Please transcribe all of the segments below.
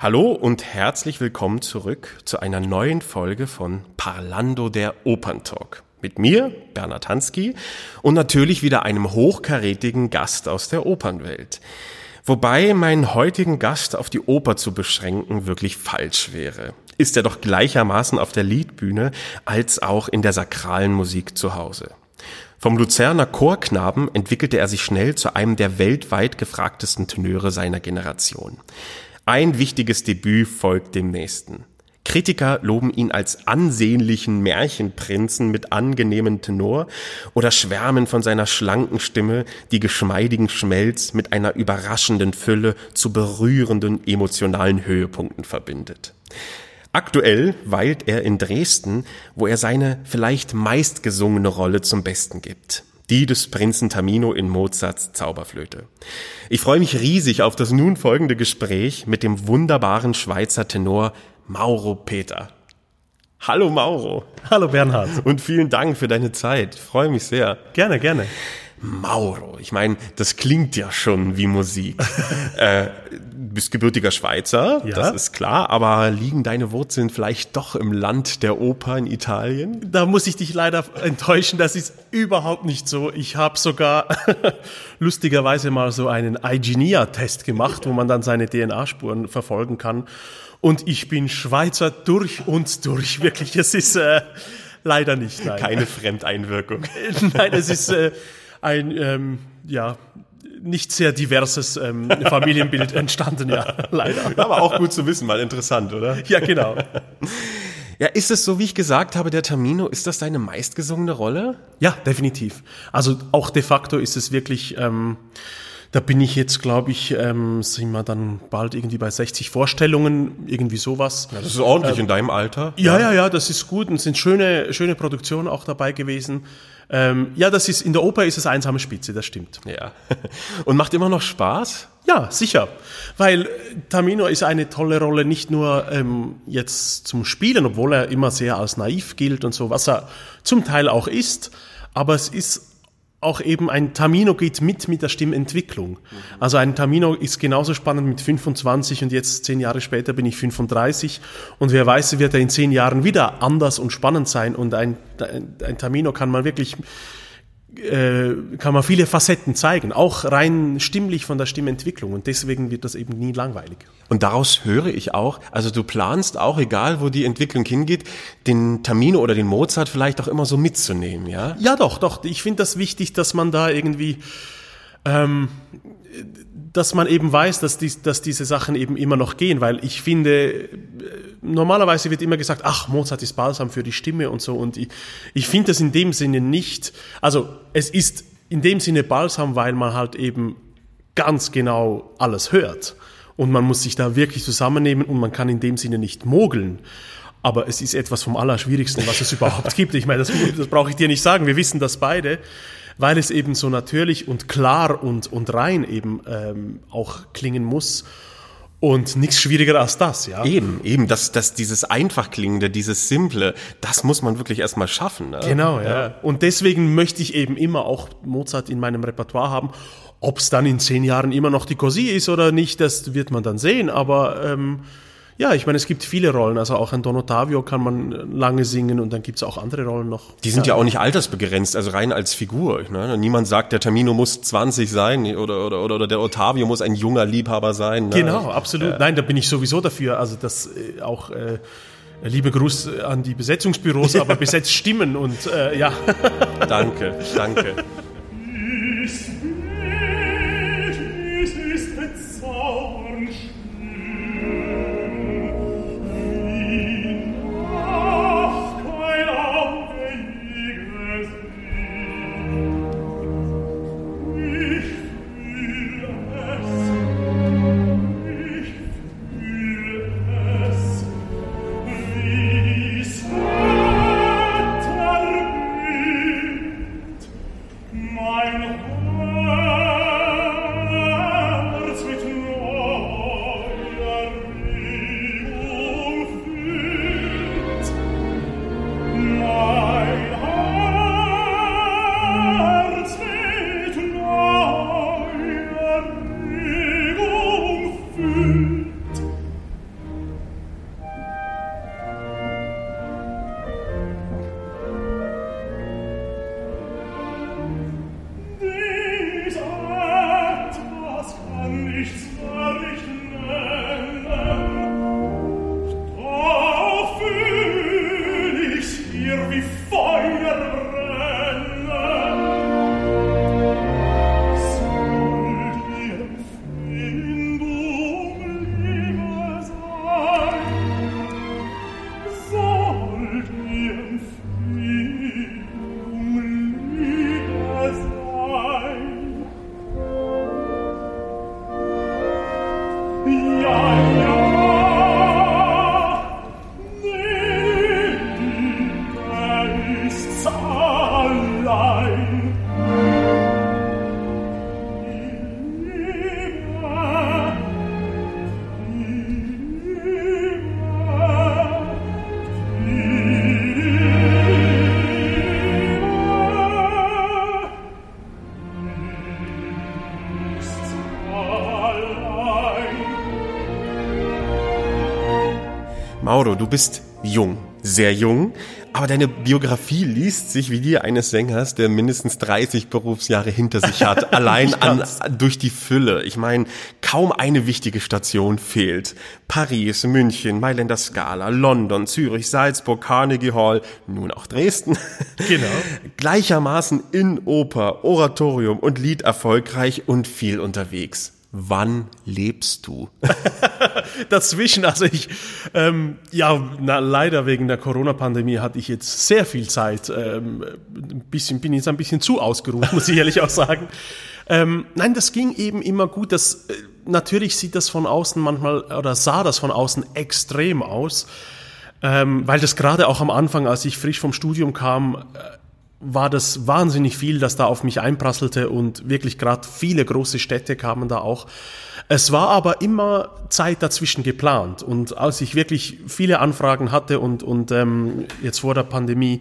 Hallo und herzlich willkommen zurück zu einer neuen Folge von Parlando der Operntalk. Mit mir, Bernhard Hansky, und natürlich wieder einem hochkarätigen Gast aus der Opernwelt. Wobei meinen heutigen Gast auf die Oper zu beschränken wirklich falsch wäre. Ist er doch gleichermaßen auf der Liedbühne als auch in der sakralen Musik zu Hause. Vom Luzerner Chorknaben entwickelte er sich schnell zu einem der weltweit gefragtesten Tenöre seiner Generation. Ein wichtiges Debüt folgt dem nächsten. Kritiker loben ihn als ansehnlichen Märchenprinzen mit angenehmem Tenor oder schwärmen von seiner schlanken Stimme, die geschmeidigen Schmelz mit einer überraschenden Fülle zu berührenden emotionalen Höhepunkten verbindet. Aktuell weilt er in Dresden, wo er seine vielleicht meistgesungene Rolle zum Besten gibt die des Prinzen Tamino in Mozarts Zauberflöte. Ich freue mich riesig auf das nun folgende Gespräch mit dem wunderbaren Schweizer Tenor Mauro Peter. Hallo Mauro. Hallo Bernhard. Und vielen Dank für deine Zeit. Ich freue mich sehr. Gerne, gerne. Mauro. Ich meine, das klingt ja schon wie Musik. äh, bist gebürtiger Schweizer, ja. das ist klar, aber liegen deine Wurzeln vielleicht doch im Land der Oper in Italien? Da muss ich dich leider enttäuschen, das ist überhaupt nicht so. Ich habe sogar lustigerweise mal so einen Igenia-Test gemacht, wo man dann seine DNA-Spuren verfolgen kann. Und ich bin Schweizer durch und durch. Wirklich, es ist äh, leider nicht. Nein. Keine Fremdeinwirkung. nein, es ist äh, ein, ähm, ja, nicht sehr diverses ähm, Familienbild entstanden, ja, leider. Aber auch gut zu wissen, mal interessant, oder? Ja, genau. Ja, ist es so, wie ich gesagt habe, der Tamino, ist das deine meistgesungene Rolle? Ja, definitiv. Also auch de facto ist es wirklich, ähm, da bin ich jetzt, glaube ich, ähm, sind wir dann bald irgendwie bei 60 Vorstellungen, irgendwie sowas. Ja, das ist ordentlich ähm, in deinem Alter. Ja, ja, ja, das ist gut und sind schöne, schöne Produktionen auch dabei gewesen. Ähm, ja, das ist, in der Oper ist es einsame Spitze, das stimmt. Ja. Und macht immer noch Spaß? Ja, sicher. Weil Tamino ist eine tolle Rolle, nicht nur ähm, jetzt zum Spielen, obwohl er immer sehr als naiv gilt und so, was er zum Teil auch ist, aber es ist auch eben ein Tamino geht mit mit der Stimmentwicklung. Also ein Tamino ist genauso spannend mit 25 und jetzt zehn Jahre später bin ich 35 und wer weiß, wird er in zehn Jahren wieder anders und spannend sein. Und ein, ein, ein Tamino kann man wirklich äh, kann man viele Facetten zeigen, auch rein stimmlich von der Stimmentwicklung und deswegen wird das eben nie langweilig. Und daraus höre ich auch, also du planst auch, egal wo die Entwicklung hingeht, den Tamino oder den Mozart vielleicht auch immer so mitzunehmen, ja? Ja, doch, doch. Ich finde das wichtig, dass man da irgendwie ähm, dass man eben weiß, dass, dies, dass diese Sachen eben immer noch gehen, weil ich finde, normalerweise wird immer gesagt, ach, Mozart ist balsam für die Stimme und so und ich, ich finde das in dem Sinne nicht, also es ist in dem Sinne balsam, weil man halt eben ganz genau alles hört und man muss sich da wirklich zusammennehmen und man kann in dem Sinne nicht mogeln. Aber es ist etwas vom Allerschwierigsten, was es überhaupt gibt. Ich meine, das, das brauche ich dir nicht sagen. Wir wissen das beide weil es eben so natürlich und klar und, und rein eben ähm, auch klingen muss. Und nichts schwieriger als das, ja. Eben, eben, dass das, dieses einfach klingende, dieses simple, das muss man wirklich erstmal schaffen. Ne? Genau, ja. ja. Und deswegen möchte ich eben immer auch Mozart in meinem Repertoire haben. Ob es dann in zehn Jahren immer noch die Cosi ist oder nicht, das wird man dann sehen. Aber ähm, ja, ich meine, es gibt viele Rollen. Also auch ein Don Ottavio kann man lange singen und dann gibt es auch andere Rollen noch. Die sind ja. ja auch nicht altersbegrenzt, also rein als Figur. Ne? Niemand sagt, der Tamino muss 20 sein oder, oder, oder, der Ottavio muss ein junger Liebhaber sein. Ne? Genau, absolut. Ja. Nein, da bin ich sowieso dafür. Also das äh, auch. Äh, Liebe Gruß an die Besetzungsbüros, aber besetzt Stimmen und äh, ja. danke, danke. Mauro, du bist jung, sehr jung, aber deine Biografie liest sich wie die eines Sängers, der mindestens 30 Berufsjahre hinter sich hat, allein an, durch die Fülle. Ich meine, kaum eine wichtige Station fehlt. Paris, München, Mailänder Scala, London, Zürich, Salzburg, Carnegie Hall, nun auch Dresden. Genau. Gleichermaßen in Oper, Oratorium und Lied erfolgreich und viel unterwegs wann lebst du? Dazwischen, also ich, ähm, ja, na, leider wegen der Corona-Pandemie hatte ich jetzt sehr viel Zeit. Ähm, ein bisschen, bin jetzt ein bisschen zu ausgeruht, muss ich ehrlich auch sagen. Ähm, nein, das ging eben immer gut. Das, äh, natürlich sieht das von außen manchmal, oder sah das von außen extrem aus. Ähm, weil das gerade auch am Anfang, als ich frisch vom Studium kam, äh, war das wahnsinnig viel, das da auf mich einprasselte und wirklich gerade viele große Städte kamen da auch. Es war aber immer Zeit dazwischen geplant und als ich wirklich viele Anfragen hatte und, und ähm, jetzt vor der Pandemie,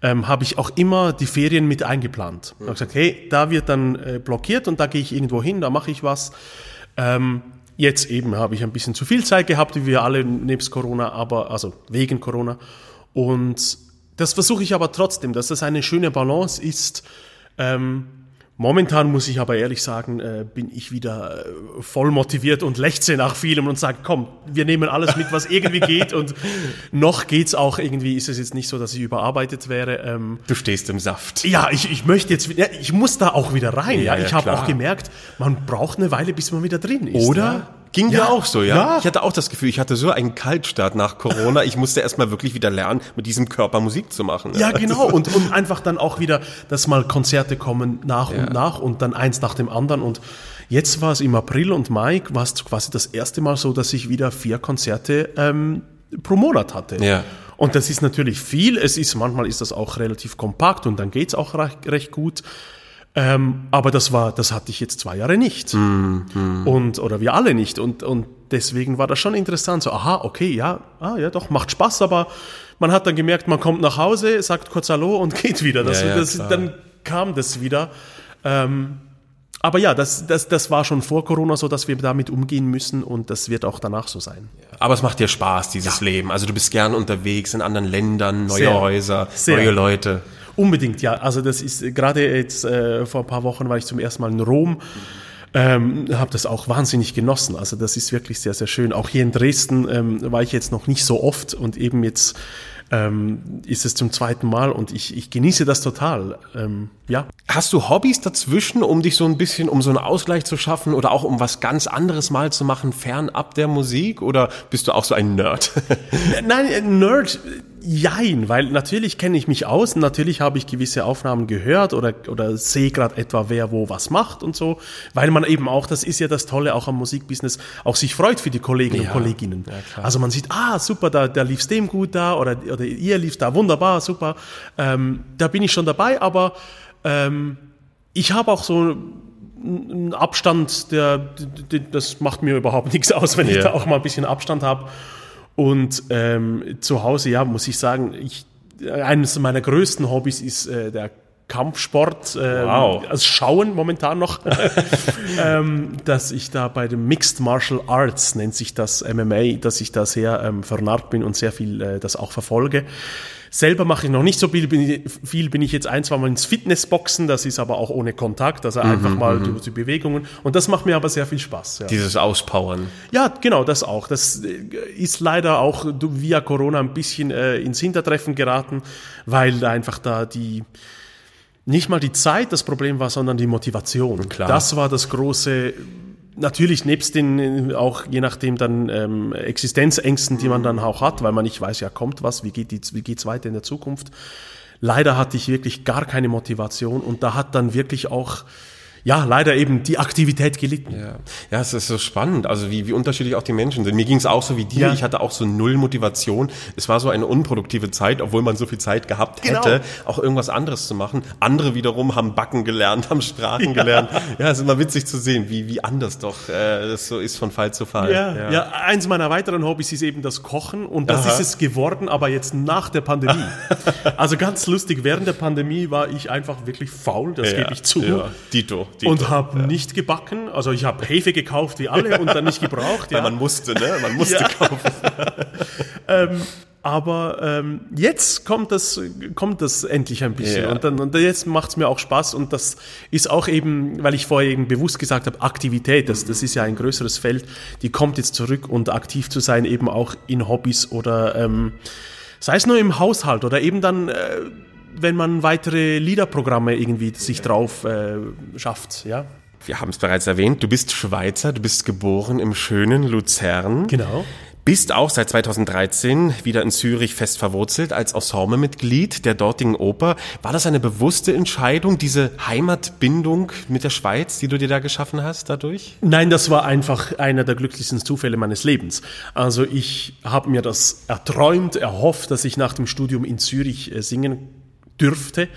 ähm, habe ich auch immer die Ferien mit eingeplant. Ich habe gesagt, hey, da wird dann äh, blockiert und da gehe ich irgendwo hin, da mache ich was. Ähm, jetzt eben habe ich ein bisschen zu viel Zeit gehabt, wie wir alle nebst Corona, aber also wegen Corona. Und das versuche ich aber trotzdem, dass das eine schöne Balance ist. Ähm, momentan muss ich aber ehrlich sagen, äh, bin ich wieder äh, voll motiviert und lechze nach vielem und sage, komm, wir nehmen alles mit, was irgendwie geht. Und noch geht's auch irgendwie, ist es jetzt nicht so, dass ich überarbeitet wäre. Ähm, du stehst im Saft. Ja, ich, ich möchte jetzt, ja, ich muss da auch wieder rein. Ja, ja ich habe auch gemerkt, man braucht eine Weile, bis man wieder drin ist. Oder? Ja? Ging ja, auch so, ja? ja? Ich hatte auch das Gefühl, ich hatte so einen Kaltstart nach Corona. Ich musste erstmal wirklich wieder lernen, mit diesem Körper Musik zu machen. Ja, genau. Und, und einfach dann auch wieder, dass mal Konzerte kommen nach ja. und nach und dann eins nach dem anderen. Und jetzt war es im April und Mai, war es quasi das erste Mal so, dass ich wieder vier Konzerte ähm, pro Monat hatte. Ja. Und das ist natürlich viel. Es ist, manchmal ist das auch relativ kompakt und dann geht's auch recht, recht gut. Ähm, aber das war, das hatte ich jetzt zwei Jahre nicht. Mm, mm. Und, oder wir alle nicht. Und, und deswegen war das schon interessant. So, aha, okay, ja, ah, ja, doch, macht Spaß, aber man hat dann gemerkt, man kommt nach Hause, sagt kurz Hallo und geht wieder. Das, ja, ja, das, dann kam das wieder. Ähm, aber ja, das, das, das war schon vor Corona so, dass wir damit umgehen müssen und das wird auch danach so sein. Aber es macht dir Spaß, dieses ja. Leben. Also du bist gern unterwegs in anderen Ländern, neue sehr, Häuser, sehr. neue Leute. Unbedingt, ja. Also das ist gerade jetzt äh, vor ein paar Wochen war ich zum ersten Mal in Rom. Ähm, habe das auch wahnsinnig genossen. Also das ist wirklich sehr, sehr schön. Auch hier in Dresden ähm, war ich jetzt noch nicht so oft und eben jetzt ähm, ist es zum zweiten Mal und ich, ich genieße das total. Ähm, ja. Hast du Hobbys dazwischen, um dich so ein bisschen, um so einen Ausgleich zu schaffen oder auch um was ganz anderes mal zu machen, fernab der Musik? Oder bist du auch so ein Nerd? Nein, Nerd Jein, weil natürlich kenne ich mich aus und natürlich habe ich gewisse Aufnahmen gehört oder, oder sehe gerade etwa, wer wo was macht und so, weil man eben auch, das ist ja das Tolle auch am Musikbusiness, auch sich freut für die Kollegen ja, und Kolleginnen. Ja, also man sieht, ah, super, da, da lief es dem gut da oder, oder ihr lief da wunderbar, super. Ähm, da bin ich schon dabei, aber ähm, ich habe auch so einen Abstand, der, der, das macht mir überhaupt nichts aus, wenn ich da auch mal ein bisschen Abstand habe. Und ähm, zu Hause, ja, muss ich sagen, ich, eines meiner größten Hobbys ist äh, der Kampfsport, äh, wow. also Schauen momentan noch, ähm, dass ich da bei dem Mixed Martial Arts, nennt sich das MMA, dass ich da sehr ähm, vernarrt bin und sehr viel äh, das auch verfolge. Selber mache ich noch nicht so viel, bin ich, viel bin ich jetzt ein, zwei Mal ins Fitnessboxen, das ist aber auch ohne Kontakt, also mhm, einfach mal die, mhm. die, Bewegungen und das macht mir aber sehr viel Spaß. Ja. Dieses Auspowern. Ja, genau, das auch. Das äh, ist leider auch via Corona ein bisschen äh, ins Hintertreffen geraten, weil einfach da die nicht mal die Zeit das Problem war, sondern die Motivation. Klar. Das war das große natürlich nebst den auch je nachdem dann ähm, Existenzängsten, die man dann auch hat, weil man nicht weiß, ja kommt was, wie geht die, wie geht's weiter in der Zukunft. Leider hatte ich wirklich gar keine Motivation und da hat dann wirklich auch ja, leider eben die Aktivität gelitten. Ja, ja es ist so spannend, also wie, wie unterschiedlich auch die Menschen sind. Mir ging es auch so wie dir, ja. ich hatte auch so null Motivation. Es war so eine unproduktive Zeit, obwohl man so viel Zeit gehabt genau. hätte, auch irgendwas anderes zu machen. Andere wiederum haben Backen gelernt, haben Sprachen ja. gelernt. Ja, es ist immer witzig zu sehen, wie, wie anders doch äh, das so ist von Fall zu Fall. Ja, ja. ja, eins meiner weiteren Hobbys ist eben das Kochen und das Aha. ist es geworden, aber jetzt nach der Pandemie. also ganz lustig, während der Pandemie war ich einfach wirklich faul, das gebe ich zu. Ja, Dito. Titel. Und habe nicht gebacken. Also ich habe Hefe gekauft wie alle und dann nicht gebraucht. Weil man musste, ne? Man musste Ja. kaufen. ähm, aber ähm, jetzt kommt das, kommt das endlich ein bisschen. Ja. Und, dann, und jetzt macht es mir auch Spaß. Und das ist auch eben, weil ich vorher eben bewusst gesagt habe, Aktivität, das, das ist ja ein größeres Feld, die kommt jetzt zurück und aktiv zu sein, eben auch in Hobbys oder ähm, sei es nur im Haushalt oder eben dann, äh, wenn man weitere Liederprogramme irgendwie sich drauf äh, schafft. Ja, Wir haben es bereits erwähnt, du bist Schweizer, du bist geboren im schönen Luzern. genau. Bist auch seit 2013 wieder in Zürich fest verwurzelt als Ensemblemitglied der dortigen Oper. War das eine bewusste Entscheidung, diese Heimatbindung mit der Schweiz, die du dir da geschaffen hast dadurch? Nein, das war einfach einer der glücklichsten Zufälle meines Lebens. Also ich habe mir das erträumt, erhofft, dass ich nach dem Studium in Zürich äh, singen dürfte.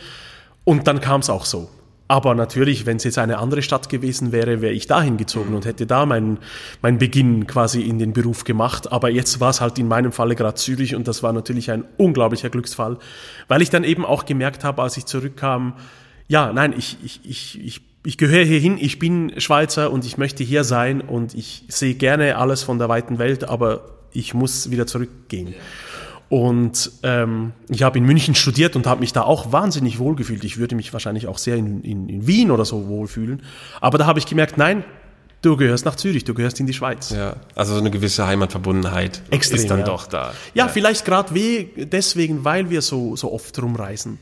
Und dann kam es auch so. Aber natürlich, wenn es jetzt eine andere Stadt gewesen wäre, wäre ich dahin gezogen und hätte da meinen mein Beginn quasi in den Beruf gemacht. Aber jetzt war es halt in meinem Falle gerade Zürich und das war natürlich ein unglaublicher Glücksfall, weil ich dann eben auch gemerkt habe, als ich zurückkam, ja, nein, ich, ich, ich, ich, ich gehöre hierhin, ich bin Schweizer und ich möchte hier sein und ich sehe gerne alles von der weiten Welt, aber ich muss wieder zurückgehen. Und ähm, ich habe in München studiert und habe mich da auch wahnsinnig wohlgefühlt. Ich würde mich wahrscheinlich auch sehr in, in, in Wien oder so wohlfühlen. Aber da habe ich gemerkt, nein, du gehörst nach Zürich, du gehörst in die Schweiz. Ja, also so eine gewisse Heimatverbundenheit Extrem, ist dann ja. doch da. Ja, vielleicht gerade deswegen, weil wir so, so oft rumreisen.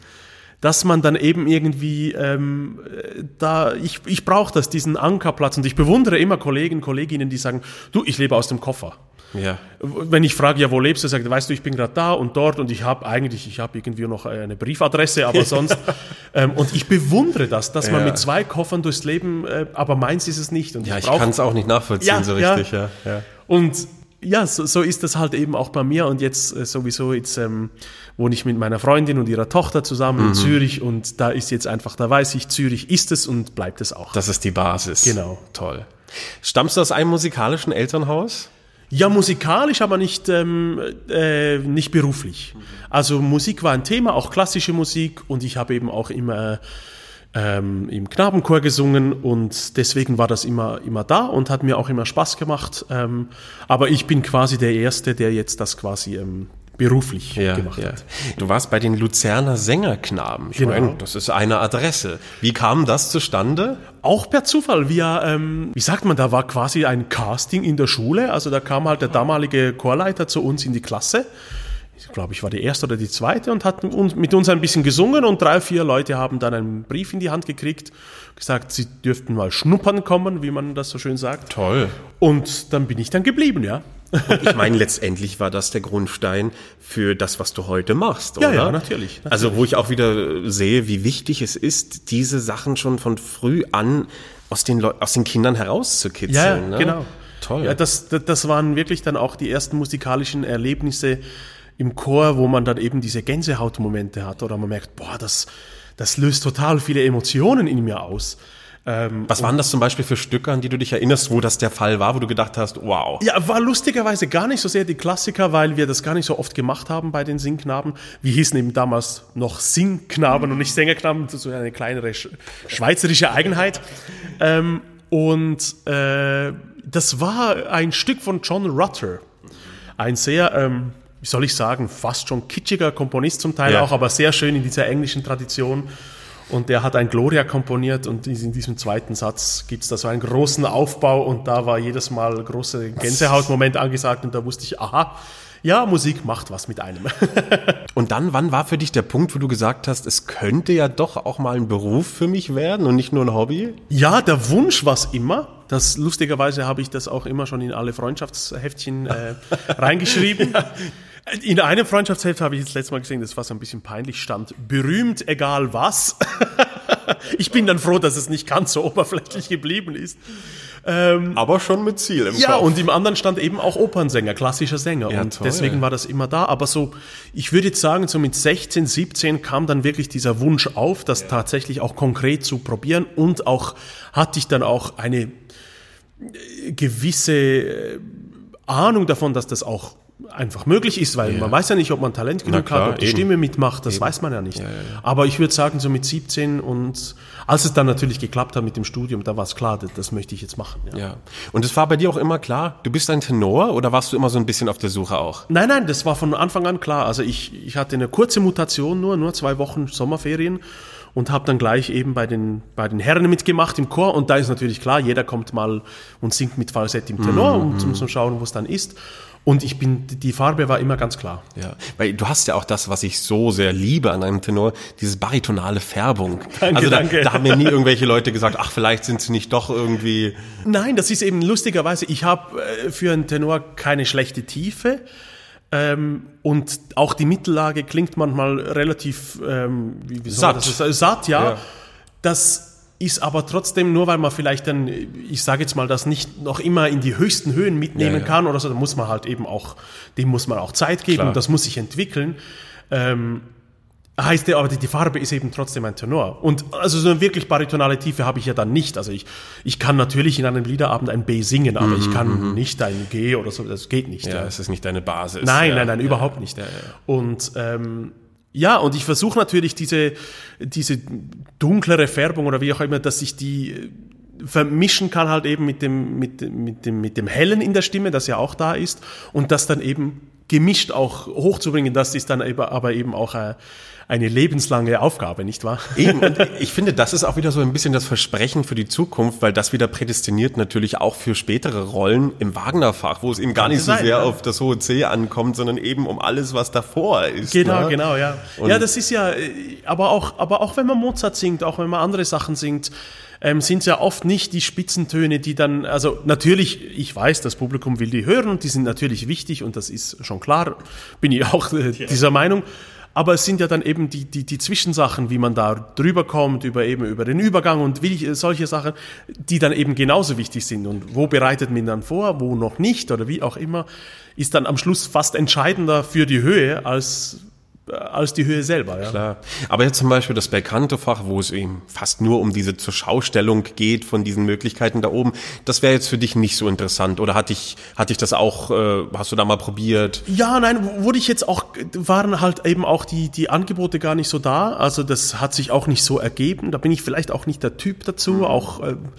Dass man dann eben irgendwie ähm, äh, da, ich, ich brauche das, diesen Ankerplatz und ich bewundere immer Kollegen, Kolleginnen, die sagen, du, ich lebe aus dem Koffer. Ja. Wenn ich frage, ja, wo lebst du, sagt, er, weißt du, ich bin gerade da und dort und ich habe eigentlich, ich habe irgendwie noch eine Briefadresse, aber sonst. ähm, und ich bewundere das, dass man Ja. mit zwei Koffern durchs Leben, äh, aber meins ist es nicht. Und Ja, ich brauch- kann es auch nicht nachvollziehen Ja, so richtig, ja. ja. und ja, so, so ist das halt eben auch bei mir. Und jetzt äh, sowieso, jetzt ähm, wohne ich mit meiner Freundin und ihrer Tochter zusammen Mhm. in Zürich und da ist jetzt einfach, da weiß ich, Zürich ist es und bleibt es auch. Das ist die Basis. Genau. Toll. Stammst du aus einem musikalischen Elternhaus? Ja, musikalisch, aber nicht, ähm, äh, nicht beruflich. Also Musik war ein Thema, auch klassische Musik und ich habe eben auch immer ähm, im Knabenchor gesungen und deswegen war das immer, immer da und hat mir auch immer Spaß gemacht. Ähm, aber ich bin quasi der Erste, der jetzt das quasi ähm, beruflich gemacht hat. Du warst bei den Luzerner Sängerknaben. Ich Genau. meine, das ist eine Adresse. Wie kam das zustande? Auch per Zufall. Wir, ähm, wie sagt man, da war quasi ein Casting in der Schule. Also da kam halt der damalige Chorleiter zu uns in die Klasse. Ich glaube, ich war die erste oder die zweite und hat mit uns ein bisschen gesungen und drei, vier Leute haben dann einen Brief in die Hand gekriegt, gesagt, sie dürften mal schnuppern kommen, wie man das so schön sagt. Toll. Und dann bin ich dann geblieben, ja. Und ich meine, letztendlich war das der Grundstein für das, was du heute machst, Ja, oder? ja, natürlich, Also, wo ich auch wieder sehe, wie wichtig es ist, diese Sachen schon von früh an aus den, Leu aus den Kindern herauszukitzeln. Ja, ne? genau. Toll. Ja, das, das, das waren wirklich dann auch die ersten musikalischen Erlebnisse im Chor, wo man dann eben diese Gänsehautmomente hat oder man merkt, boah, das, das löst total viele Emotionen in mir aus. Ähm, was waren das zum Beispiel für Stücke, an die du dich erinnerst, wo das der Fall war, wo du gedacht hast, wow. ja, war lustigerweise gar nicht so sehr die Klassiker, weil wir das gar nicht so oft gemacht haben bei den Singknaben. Wir hießen eben damals noch Singknaben und nicht Sängerknaben, das ist so eine kleinere sch schweizerische Eigenheit. Ähm, und äh, das war ein Stück von John Rutter. Ein sehr, ähm, wie soll ich sagen, fast schon kitschiger Komponist zum Teil Ja. auch, aber sehr schön in dieser englischen Tradition. Und der hat ein Gloria komponiert und in diesem zweiten Satz gibt's da so einen großen Aufbau und da war jedes Mal große Gänsehautmoment angesagt und da wusste ich, aha, ja, Musik macht was mit einem. Und dann, wann war für dich der Punkt, wo du gesagt hast, es könnte ja doch auch mal ein Beruf für mich werden und nicht nur ein Hobby? Ja, der Wunsch war's immer. Das lustigerweise habe ich das auch immer schon in alle Freundschaftsheftchen äh, reingeschrieben. In einem Freundschaftsheft habe ich jetzt letztes Mal gesehen, das war so ein bisschen peinlich, stand berühmt, egal was. ich bin dann froh, dass es nicht ganz so oberflächlich geblieben ist. Aber schon mit Ziel im Ja, Kopf. und im anderen stand eben auch Opernsänger, klassischer Sänger. Ja, und toll. deswegen war das immer da. Aber so, ich würde jetzt sagen, so mit 16, 17 kam dann wirklich dieser Wunsch auf, das tatsächlich auch konkret zu probieren. Und auch hatte ich dann auch eine äh, gewisse äh, Ahnung davon, dass das auch einfach möglich ist, weil Ja. man weiß ja nicht, ob man Talent genug klar, hat, ob die eben. Stimme mitmacht, das weiß man ja nicht. Aber ich würde sagen, so mit 17 und als es dann natürlich geklappt hat mit dem Studium, da war es klar, das, das möchte ich jetzt machen. Ja. Ja. Und es war bei dir auch immer klar, du bist ein Tenor oder warst du immer so ein bisschen auf der Suche auch? Nein, nein, das war von Anfang an klar. Also ich, ich hatte eine kurze Mutation nur, nur zwei Wochen Sommerferien und habe dann gleich eben bei den, bei den Herren mitgemacht im Chor. Und da ist natürlich klar, jeder kommt mal und singt mit Falsett im Tenor, um zum, zum schauen, wo es dann ist. Und ich bin, die Farbe war immer ganz klar. Ja, weil du hast ja auch das, was ich so sehr liebe an einem Tenor, diese baritonale Färbung. Danke, also da, danke. da haben mir nie irgendwelche Leute gesagt, ach, vielleicht sind sie nicht doch irgendwie. Nein, das ist eben lustigerweise, ich habe äh, für einen Tenor keine schlechte Tiefe. Ähm, und auch die Mittellage klingt manchmal relativ ähm, wie, wie Satt. Das, satt, ja. Ja. Das ist aber trotzdem, nur weil man vielleicht dann, ich sage jetzt mal, das nicht noch immer in die höchsten Höhen mitnehmen Ja, ja. kann oder so, da muss man halt eben auch, dem muss man auch Zeit geben Klar. das muss sich entwickeln. Ähm, heißt ja, aber die, Farbe ist eben trotzdem ein Tenor. Und also so eine wirklich baritonale Tiefe habe ich ja dann nicht. Also ich, ich kann natürlich in einem Liederabend ein B singen, aber ich kann nicht ein G oder so, das geht nicht. Ja, ja. es ist nicht deine Basis. Nein, nein, nein, überhaupt nicht. Und ähm, ja, und ich versuche natürlich diese, diese dunklere Färbung oder wie auch immer, dass ich die äh, vermischen kann halt eben mit dem, mit, mit, dem, mit dem Hellen in der Stimme, das ja auch da ist, und das dann eben gemischt auch hochzubringen, das ist dann aber eben auch äh, eine lebenslange Aufgabe, nicht wahr? Eben, und ich finde, das ist auch wieder so ein bisschen das Versprechen für die Zukunft, weil das wieder prädestiniert natürlich auch für spätere Rollen im Wagner-Fach, wo es eben gar nicht so sein, sehr ja. auf das hohe C ankommt, sondern eben um alles, was davor ist. Genau, ne? genau, ja. Und- ja, das ist ja, äh, aber auch, aber auch wenn man Mozart singt, auch wenn man andere Sachen singt, ähm, sind ja oft nicht die Spitzentöne, die dann, also natürlich, ich weiß, das Publikum will die hören und die sind natürlich wichtig und das ist schon klar, bin ich auch äh, dieser Meinung. Aber es sind ja dann eben die, die, die Zwischensachen, wie man da drüber kommt, über eben über den Übergang und wie, äh, solche Sachen, die dann eben genauso wichtig sind. Und wo bereitet man dann vor, wo noch nicht oder wie auch immer, ist dann am Schluss fast entscheidender für die Höhe als, als die Höhe selber. Ja. Klar. Aber jetzt zum Beispiel das Belcanto-Fach, wo es eben fast nur um diese Zurschaustellung geht von diesen Möglichkeiten da oben, das wäre jetzt für dich nicht so interessant. Oder hatte ich, hatte ich das auch, äh, hast du da mal probiert? Ja, nein, wurde ich jetzt auch, waren halt eben auch die, die Angebote gar nicht so da. Also das hat sich auch nicht so ergeben. Da bin ich vielleicht auch nicht der Typ dazu. Auch, ähm,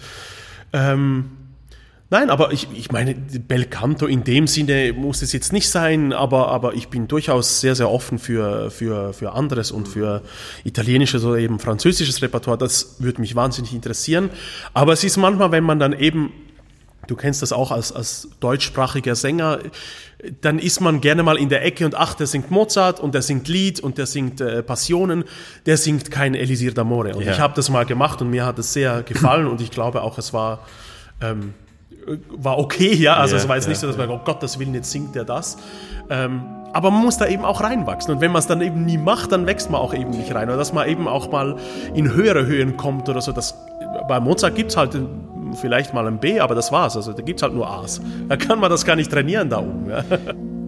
ähm, nein, aber ich, ich meine, Belcanto in dem Sinne muss es jetzt nicht sein, aber, aber ich bin durchaus sehr, sehr offen für, für, für anderes und für italienisches oder eben französisches Repertoire. Das würde mich wahnsinnig interessieren. Aber es ist manchmal, wenn man dann eben Du kennst das auch als, als deutschsprachiger Sänger. Dann ist man gerne mal in der Ecke und ach, der singt Mozart und der singt Lied und der singt äh, Passionen. Der singt kein Elisir d'Amore. Und Ja. ich habe das mal gemacht und mir hat es sehr gefallen und ich glaube auch, es war, ähm, war okay, ja. Also Ja, es war jetzt ja, nicht so, dass man, oh Gott, das Willen, jetzt singt der das. Ähm, aber man muss da eben auch reinwachsen. Und wenn man es dann eben nie macht, dann wächst man auch eben nicht rein. Oder dass man eben auch mal in höhere Höhen kommt oder so. Das, bei Mozart gibt's halt äh, vielleicht mal ein B, aber das war's. Also da gibt's halt nur A's. Da kann man das gar nicht trainieren da oben. Ja.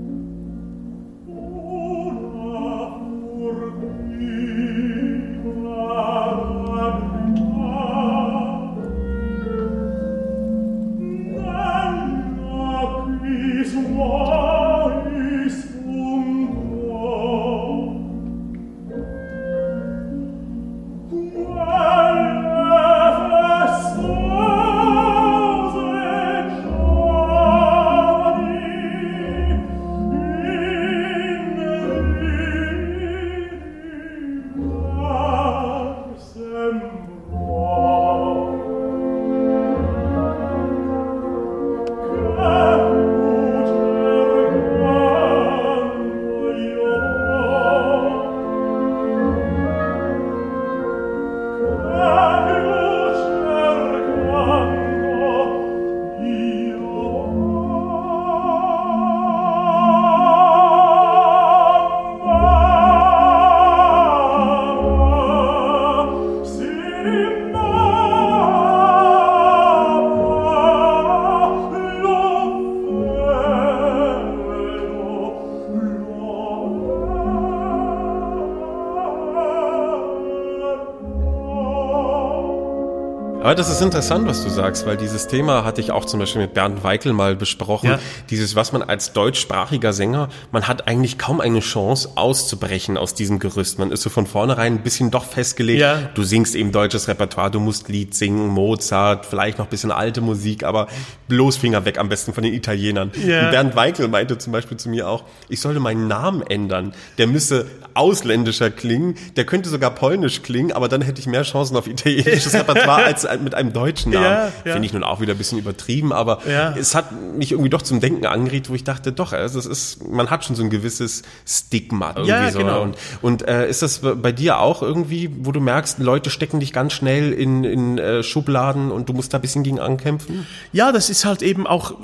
Ja, das ist interessant, was du sagst, weil dieses Thema hatte ich auch zum Beispiel mit Bernd Weikel mal besprochen. Ja. Dieses, was man als deutschsprachiger Sänger, man hat eigentlich kaum eine Chance auszubrechen aus diesem Gerüst. Man ist so von vornherein ein bisschen doch festgelegt. Ja. Du singst eben deutsches Repertoire, du musst Lied singen, Mozart, vielleicht noch ein bisschen alte Musik, aber bloß Finger weg am besten von den Italienern. Ja. Bernd Weikel meinte zum Beispiel zu mir auch, ich sollte meinen Namen ändern. Der müsse ausländischer klingen, der könnte sogar polnisch klingen, aber dann hätte ich mehr Chancen auf italienisches Repertoire als mit einem deutschen Namen. Ja, ja. Finde ich nun auch wieder ein bisschen übertrieben, aber ja. es hat mich irgendwie doch zum Denken angeregt, wo ich dachte, doch, also es ist, man hat schon so ein gewisses Stigma irgendwie ja, so. Genau. Und, und äh, ist das bei dir auch irgendwie, wo du merkst, Leute stecken dich ganz schnell in, in äh, Schubladen und du musst da ein bisschen gegen ankämpfen? Ja, das ist halt eben auch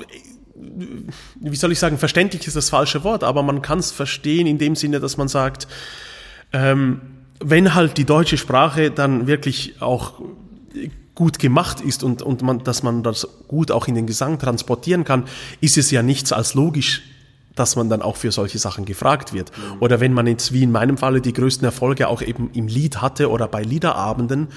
wie soll ich sagen, verständlich ist das falsche Wort, aber man kann es verstehen in dem Sinne, dass man sagt, ähm, wenn halt die deutsche Sprache dann wirklich auch gut gemacht ist und, und man, dass man das gut auch in den Gesang transportieren kann, ist es ja nichts als logisch, dass man dann auch für solche Sachen gefragt wird. Oder wenn man jetzt, wie in meinem Falle, die größten Erfolge auch eben im Lied hatte oder bei Liederabenden,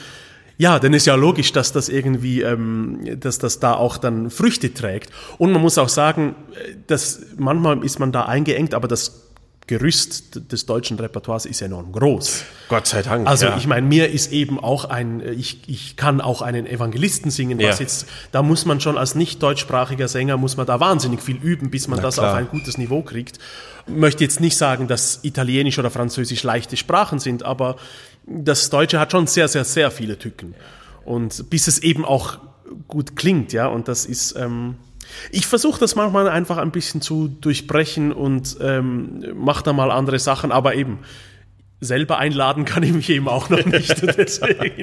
ja, dann ist ja logisch, dass das irgendwie, ähm, dass das da auch dann Früchte trägt. Und man muss auch sagen, äh, dass manchmal ist man da eingeengt, aber das Gerüst des deutschen Repertoires ist enorm groß. Gott sei Dank. Also ja. ich meine, mir ist eben auch ein, ich, ich kann auch einen Evangelisten singen, was ja. jetzt, da muss man schon als nicht deutschsprachiger Sänger, muss man da wahnsinnig viel üben, bis man Na, das klar. auf ein gutes Niveau kriegt. Ich möchte jetzt nicht sagen, dass Italienisch oder Französisch leichte Sprachen sind, aber das Deutsche hat schon sehr, sehr, sehr viele Tücken. Und bis es eben auch gut klingt, ja, und das ist, ähm, ich versuche das manchmal einfach ein bisschen zu durchbrechen und ähm, mache da mal andere Sachen, aber eben selber einladen kann ich mich eben auch noch nicht.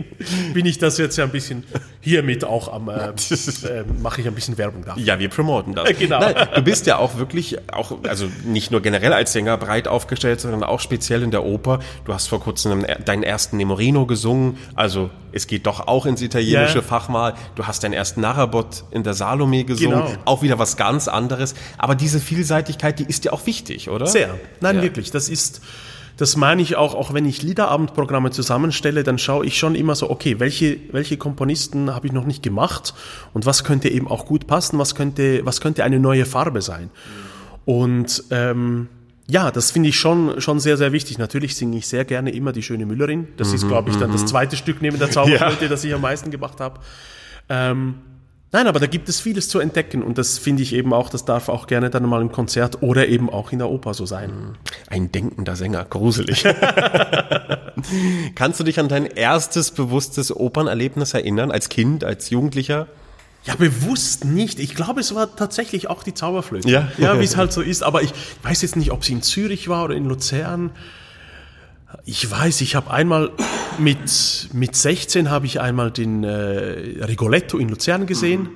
Bin ich das jetzt ja ein bisschen hiermit auch am, äh, äh, mache ich ein bisschen Werbung da. Ja, wir promoten das. genau. Nein, du bist ja auch wirklich, auch, also nicht nur generell als Sänger breit aufgestellt, sondern auch speziell in der Oper. Du hast vor kurzem deinen ersten Nemorino gesungen, also es geht doch auch ins italienische yeah. Fachmal. Du hast deinen ersten Narabot in der Salome gesungen, genau. auch wieder was ganz anderes. Aber diese Vielseitigkeit, die ist ja auch wichtig, oder? Sehr. Nein, ja. wirklich. Das ist, das meine ich auch, auch wenn ich Liederabendprogramme zusammenstelle, dann schaue ich schon immer so, okay, welche, welche Komponisten habe ich noch nicht gemacht und was könnte eben auch gut passen, was könnte, was könnte eine neue Farbe sein. Und ähm, ja, das finde ich schon, schon sehr, sehr wichtig. Natürlich singe ich sehr gerne immer die schöne Müllerin. Das mhm, ist, glaube ich, dann das mhm. zweite Stück neben der Zauberflöte, ja. das ich am meisten gemacht habe. Ähm, Nein, aber da gibt es vieles zu entdecken und das finde ich eben auch, das darf auch gerne dann mal im Konzert oder eben auch in der Oper so sein. Ein denkender Sänger, gruselig. Kannst du dich an dein erstes bewusstes Opernerlebnis erinnern, als Kind, als Jugendlicher? Ja, bewusst nicht. Ich glaube, es war tatsächlich auch die Zauberflöte. Ja, ja wie es halt so ist. Aber ich weiß jetzt nicht, ob sie in Zürich war oder in Luzern. Ich weiß, ich habe einmal mit, mit 16 habe ich einmal den äh, Rigoletto in Luzern gesehen. Mhm.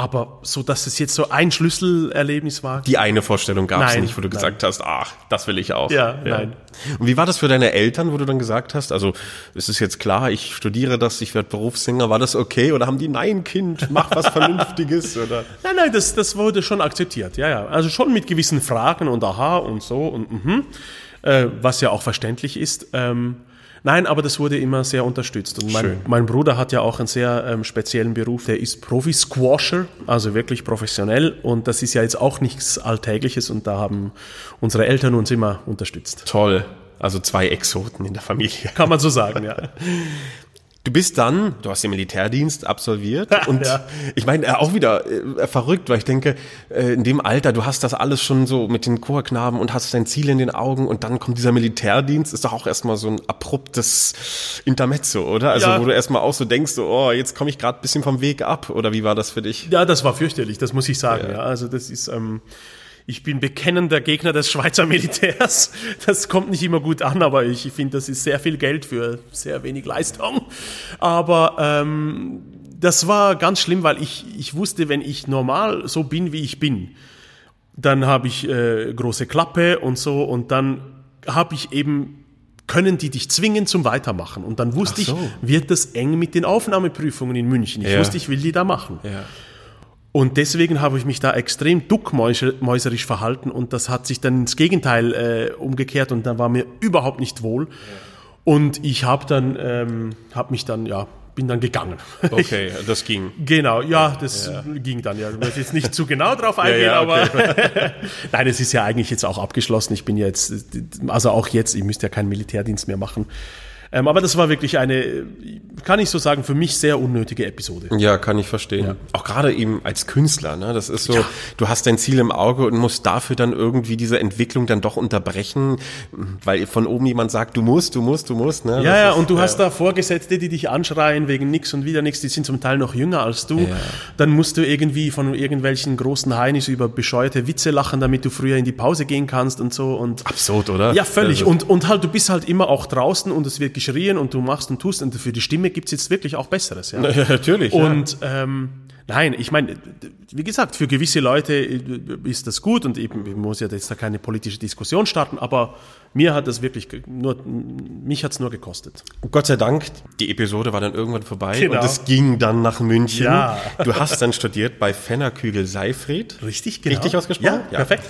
Aber so, dass es jetzt so ein Schlüsselerlebnis war. Die eine Vorstellung gab es nicht, wo du nein. gesagt hast, ach, das will ich auch. Ja, ja, nein. Und wie war das für deine Eltern, wo du dann gesagt hast, also es ist jetzt klar, ich studiere das, ich werde Berufssänger, war das okay? Oder haben die, nein, Kind, mach was Vernünftiges? Oder? Nein, nein, das, das wurde schon akzeptiert, ja, ja. Also schon mit gewissen Fragen und aha und so und mhm äh, was ja auch verständlich ist. Ähm, nein, aber das wurde immer sehr unterstützt. Und mein, mein Bruder hat ja auch einen sehr ähm, speziellen Beruf, der ist Profi-Squasher, also wirklich professionell. Und das ist ja jetzt auch nichts Alltägliches und da haben unsere Eltern uns immer unterstützt. Toll. Also zwei Exoten in der Familie. Kann man so sagen, ja. Du bist dann, du hast den Militärdienst absolviert ja, und ja. ich meine äh, auch wieder äh, verrückt, weil ich denke, äh, in dem Alter, du hast das alles schon so mit den Chorknaben und hast dein Ziel in den Augen und dann kommt dieser Militärdienst, ist doch auch erstmal so ein abruptes Intermezzo, oder? Also ja. wo du erstmal auch so denkst, so, oh, jetzt komme ich gerade bisschen vom Weg ab oder wie war das für dich? Ja, das war fürchterlich, das muss ich sagen. Ja. Also das ist ähm, ich bin bekennender Gegner des Schweizer Militärs. Das kommt nicht immer gut an, aber ich finde, das ist sehr viel Geld für sehr wenig Leistung. Aber ähm, das war ganz schlimm, weil ich, ich wusste, wenn ich normal so bin, wie ich bin, dann habe ich äh, große Klappe und so und dann habe ich eben können die dich zwingen zum Weitermachen. Und dann wusste so. ich, wird das eng mit den Aufnahmeprüfungen in München. Ich ja. wusste, ich will die da machen. Ja. Und deswegen habe ich mich da extrem duckmäuserisch verhalten und das hat sich dann ins Gegenteil äh, umgekehrt und da war mir überhaupt nicht wohl. Und ich habe dann, ähm, habe mich dann ja bin dann gegangen. Okay, das ging. Genau, ja, das ja. ging dann. Ja, ich möchte jetzt nicht zu genau drauf eingehen, ja, ja, okay. aber nein, es ist ja eigentlich jetzt auch abgeschlossen. Ich bin jetzt, also auch jetzt, ich müsste ja keinen Militärdienst mehr machen. Ähm, aber das war wirklich eine, kann ich so sagen, für mich sehr unnötige Episode. Ja, kann ich verstehen. Ja. Auch gerade eben als Künstler, ne? Das ist so, ja. du hast dein Ziel im Auge und musst dafür dann irgendwie diese Entwicklung dann doch unterbrechen, weil von oben jemand sagt, du musst, du musst, du musst. Ne? Ja, ja, und du äh, hast da Vorgesetzte, die dich anschreien wegen nix und wieder nix, die sind zum Teil noch jünger als du. Ja. Dann musst du irgendwie von irgendwelchen großen Heinis über bescheuerte Witze lachen, damit du früher in die Pause gehen kannst und so. Und Absurd, oder? Ja, völlig. Und, und halt, du bist halt immer auch draußen und es wird geschrien und du machst und tust und für die Stimme gibt's jetzt wirklich auch Besseres. Ja, ja natürlich. Und ja. Ähm, nein, ich meine, wie gesagt, für gewisse Leute ist das gut und eben, ich muss ja jetzt da keine politische Diskussion starten, aber mir hat das wirklich nur, mich hat's nur gekostet. Gott sei Dank, die Episode war dann irgendwann vorbei genau. und es ging dann nach München. Ja. Du hast dann studiert bei Fenner Kügel Seifried. Richtig, genau. Richtig ausgesprochen? Ja, ja, perfekt.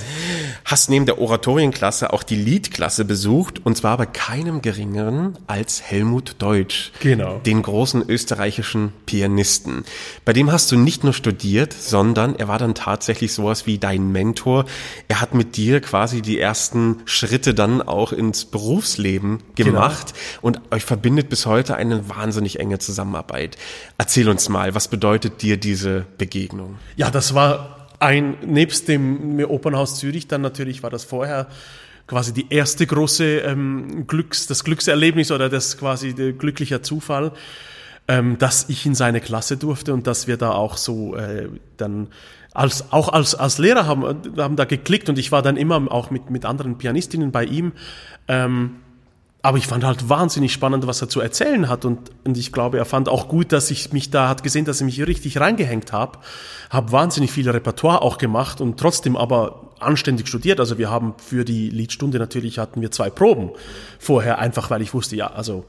Hast neben der Oratorienklasse auch die Liedklasse besucht und zwar bei keinem geringeren als Helmut Deutsch. Genau. Den großen österreichischen Pianisten. Bei dem hast du nicht nur studiert, sondern er war dann tatsächlich sowas wie dein Mentor. Er hat mit dir quasi die ersten Schritte dann auch ins Berufsleben gemacht genau. und euch verbindet bis heute eine wahnsinnig enge Zusammenarbeit. Erzähl uns mal, was bedeutet dir diese Begegnung? Ja, das war ein, nebst dem Opernhaus Zürich, dann natürlich war das vorher quasi die erste große ähm, Glücks, das Glückserlebnis oder das quasi der glückliche Zufall, ähm, dass ich in seine Klasse durfte und dass wir da auch so äh, dann als, auch als, als Lehrer haben, haben da geklickt und ich war dann immer auch mit, mit anderen Pianistinnen bei ihm. Ähm, aber ich fand halt wahnsinnig spannend, was er zu erzählen hat und, und ich glaube, er fand auch gut, dass ich mich da, hat gesehen, dass ich mich richtig reingehängt habe, habe wahnsinnig viel Repertoire auch gemacht und trotzdem aber anständig studiert. Also wir haben für die Liedstunde natürlich hatten wir zwei Proben vorher, einfach weil ich wusste, ja, also